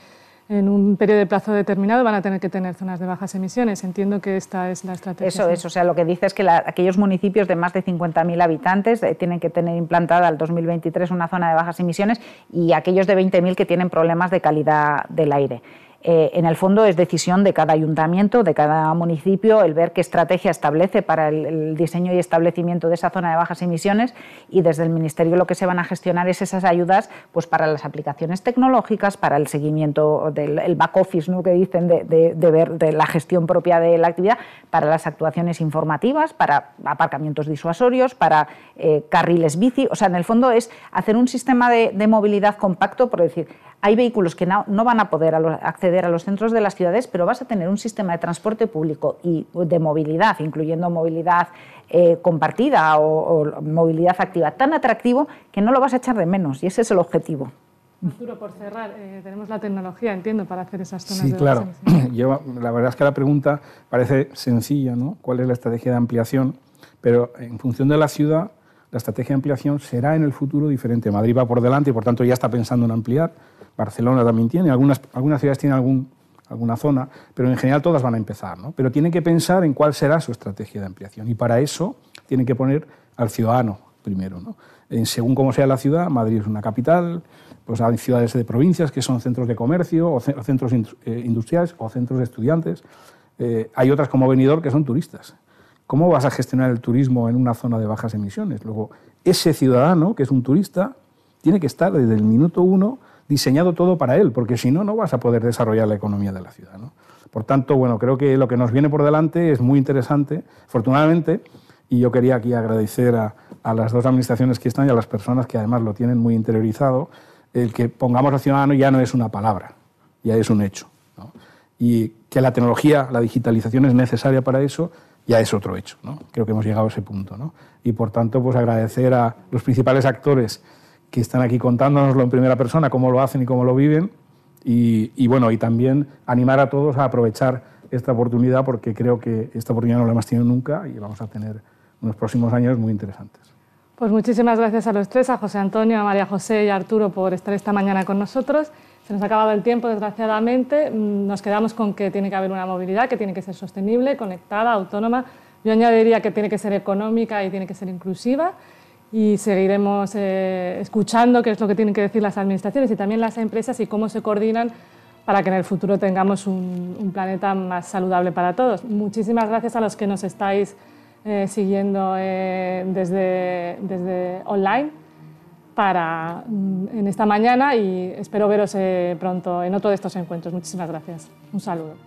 C: en un periodo de plazo determinado van a tener que tener zonas de bajas emisiones. Entiendo que esta es la estrategia.
D: Eso es, o sea, lo que dice es que aquellos municipios de más de 50.000 habitantes eh, tienen que tener implantada al 2023 una zona de bajas emisiones y aquellos de 20.000 que tienen problemas de calidad del aire. Eh, en el fondo es decisión de cada ayuntamiento, de cada municipio, el ver qué estrategia establece para el, diseño y establecimiento de esa zona de bajas emisiones y desde el Ministerio lo que se van a gestionar es esas ayudas pues, para las aplicaciones tecnológicas, para el seguimiento del back office ¿no? que dicen de, ver de la gestión propia de la actividad, para las actuaciones informativas, para aparcamientos disuasorios, para eh, carriles bici. O sea, en el fondo es hacer un sistema de, de movilidad compacto, por decir, hay vehículos que no, van a poder acceder a los centros de las ciudades, pero vas a tener un sistema de transporte público y de movilidad, incluyendo movilidad eh, compartida o, movilidad activa, tan atractivo que no lo vas a echar de menos y ese es el objetivo.
C: Arturo, por cerrar, eh, tenemos la tecnología, entiendo, para hacer esas zonas
F: sí, claro. Yo, la verdad es que la pregunta parece sencilla, ¿no? ¿Cuál es la estrategia de ampliación? Pero en función de la ciudad, la estrategia de ampliación será en el futuro diferente. Madrid va por delante y, por tanto, ya está pensando en ampliar Barcelona también tiene, algunas, ciudades tienen alguna zona, pero en general todas van a empezar. ¿no? Pero tienen que pensar en cuál será su estrategia de ampliación y para eso tienen que poner al ciudadano primero. ¿no? En, según cómo sea la ciudad, Madrid es una capital, pues hay ciudades de provincias que son centros de comercio o, centros eh, industriales o centros de estudiantes. Eh, hay otras como Benidorm que son turistas. ¿Cómo vas a gestionar el turismo en una zona de bajas emisiones? Luego, ese ciudadano, que es un turista, tiene que estar desde el minuto uno diseñado todo para él, porque si no, no vas a poder desarrollar la economía de la ciudad. ¿no? Por tanto, bueno, creo que lo que nos viene por delante es muy interesante, afortunadamente, y yo quería aquí agradecer a, las dos administraciones que están y a las personas que además lo tienen muy interiorizado, el que pongamos al ciudadano ya no es una palabra, ya es un hecho. y que la tecnología, la digitalización es necesaria para eso, ya es otro hecho. ¿no? Creo que hemos llegado a ese punto. ¿no? Y por tanto, pues agradecer a los principales actores que están aquí contándonoslo en primera persona, cómo lo hacen y cómo lo viven. Y, y bueno, y también animar a todos a aprovechar esta oportunidad porque creo que esta oportunidad no la hemos tenido nunca y vamos a tener unos próximos años muy interesantes.
C: Pues muchísimas gracias a los tres, a José Antonio, a María José y a Arturo por estar esta mañana con nosotros. Se nos ha acabado el tiempo, desgraciadamente. Mm, nos quedamos con que tiene que haber una movilidad que tiene que ser sostenible, conectada, autónoma. Yo añadiría que tiene que ser económica y tiene que ser inclusiva. Y seguiremos eh, escuchando qué es lo que tienen que decir las administraciones y también las empresas y cómo se coordinan para que en el futuro tengamos un, planeta más saludable para todos. Muchísimas gracias a los que nos estáis eh, siguiendo eh, desde, desde online para, mm, en esta mañana y espero veros pronto en otro de estos encuentros. Muchísimas gracias. Un saludo.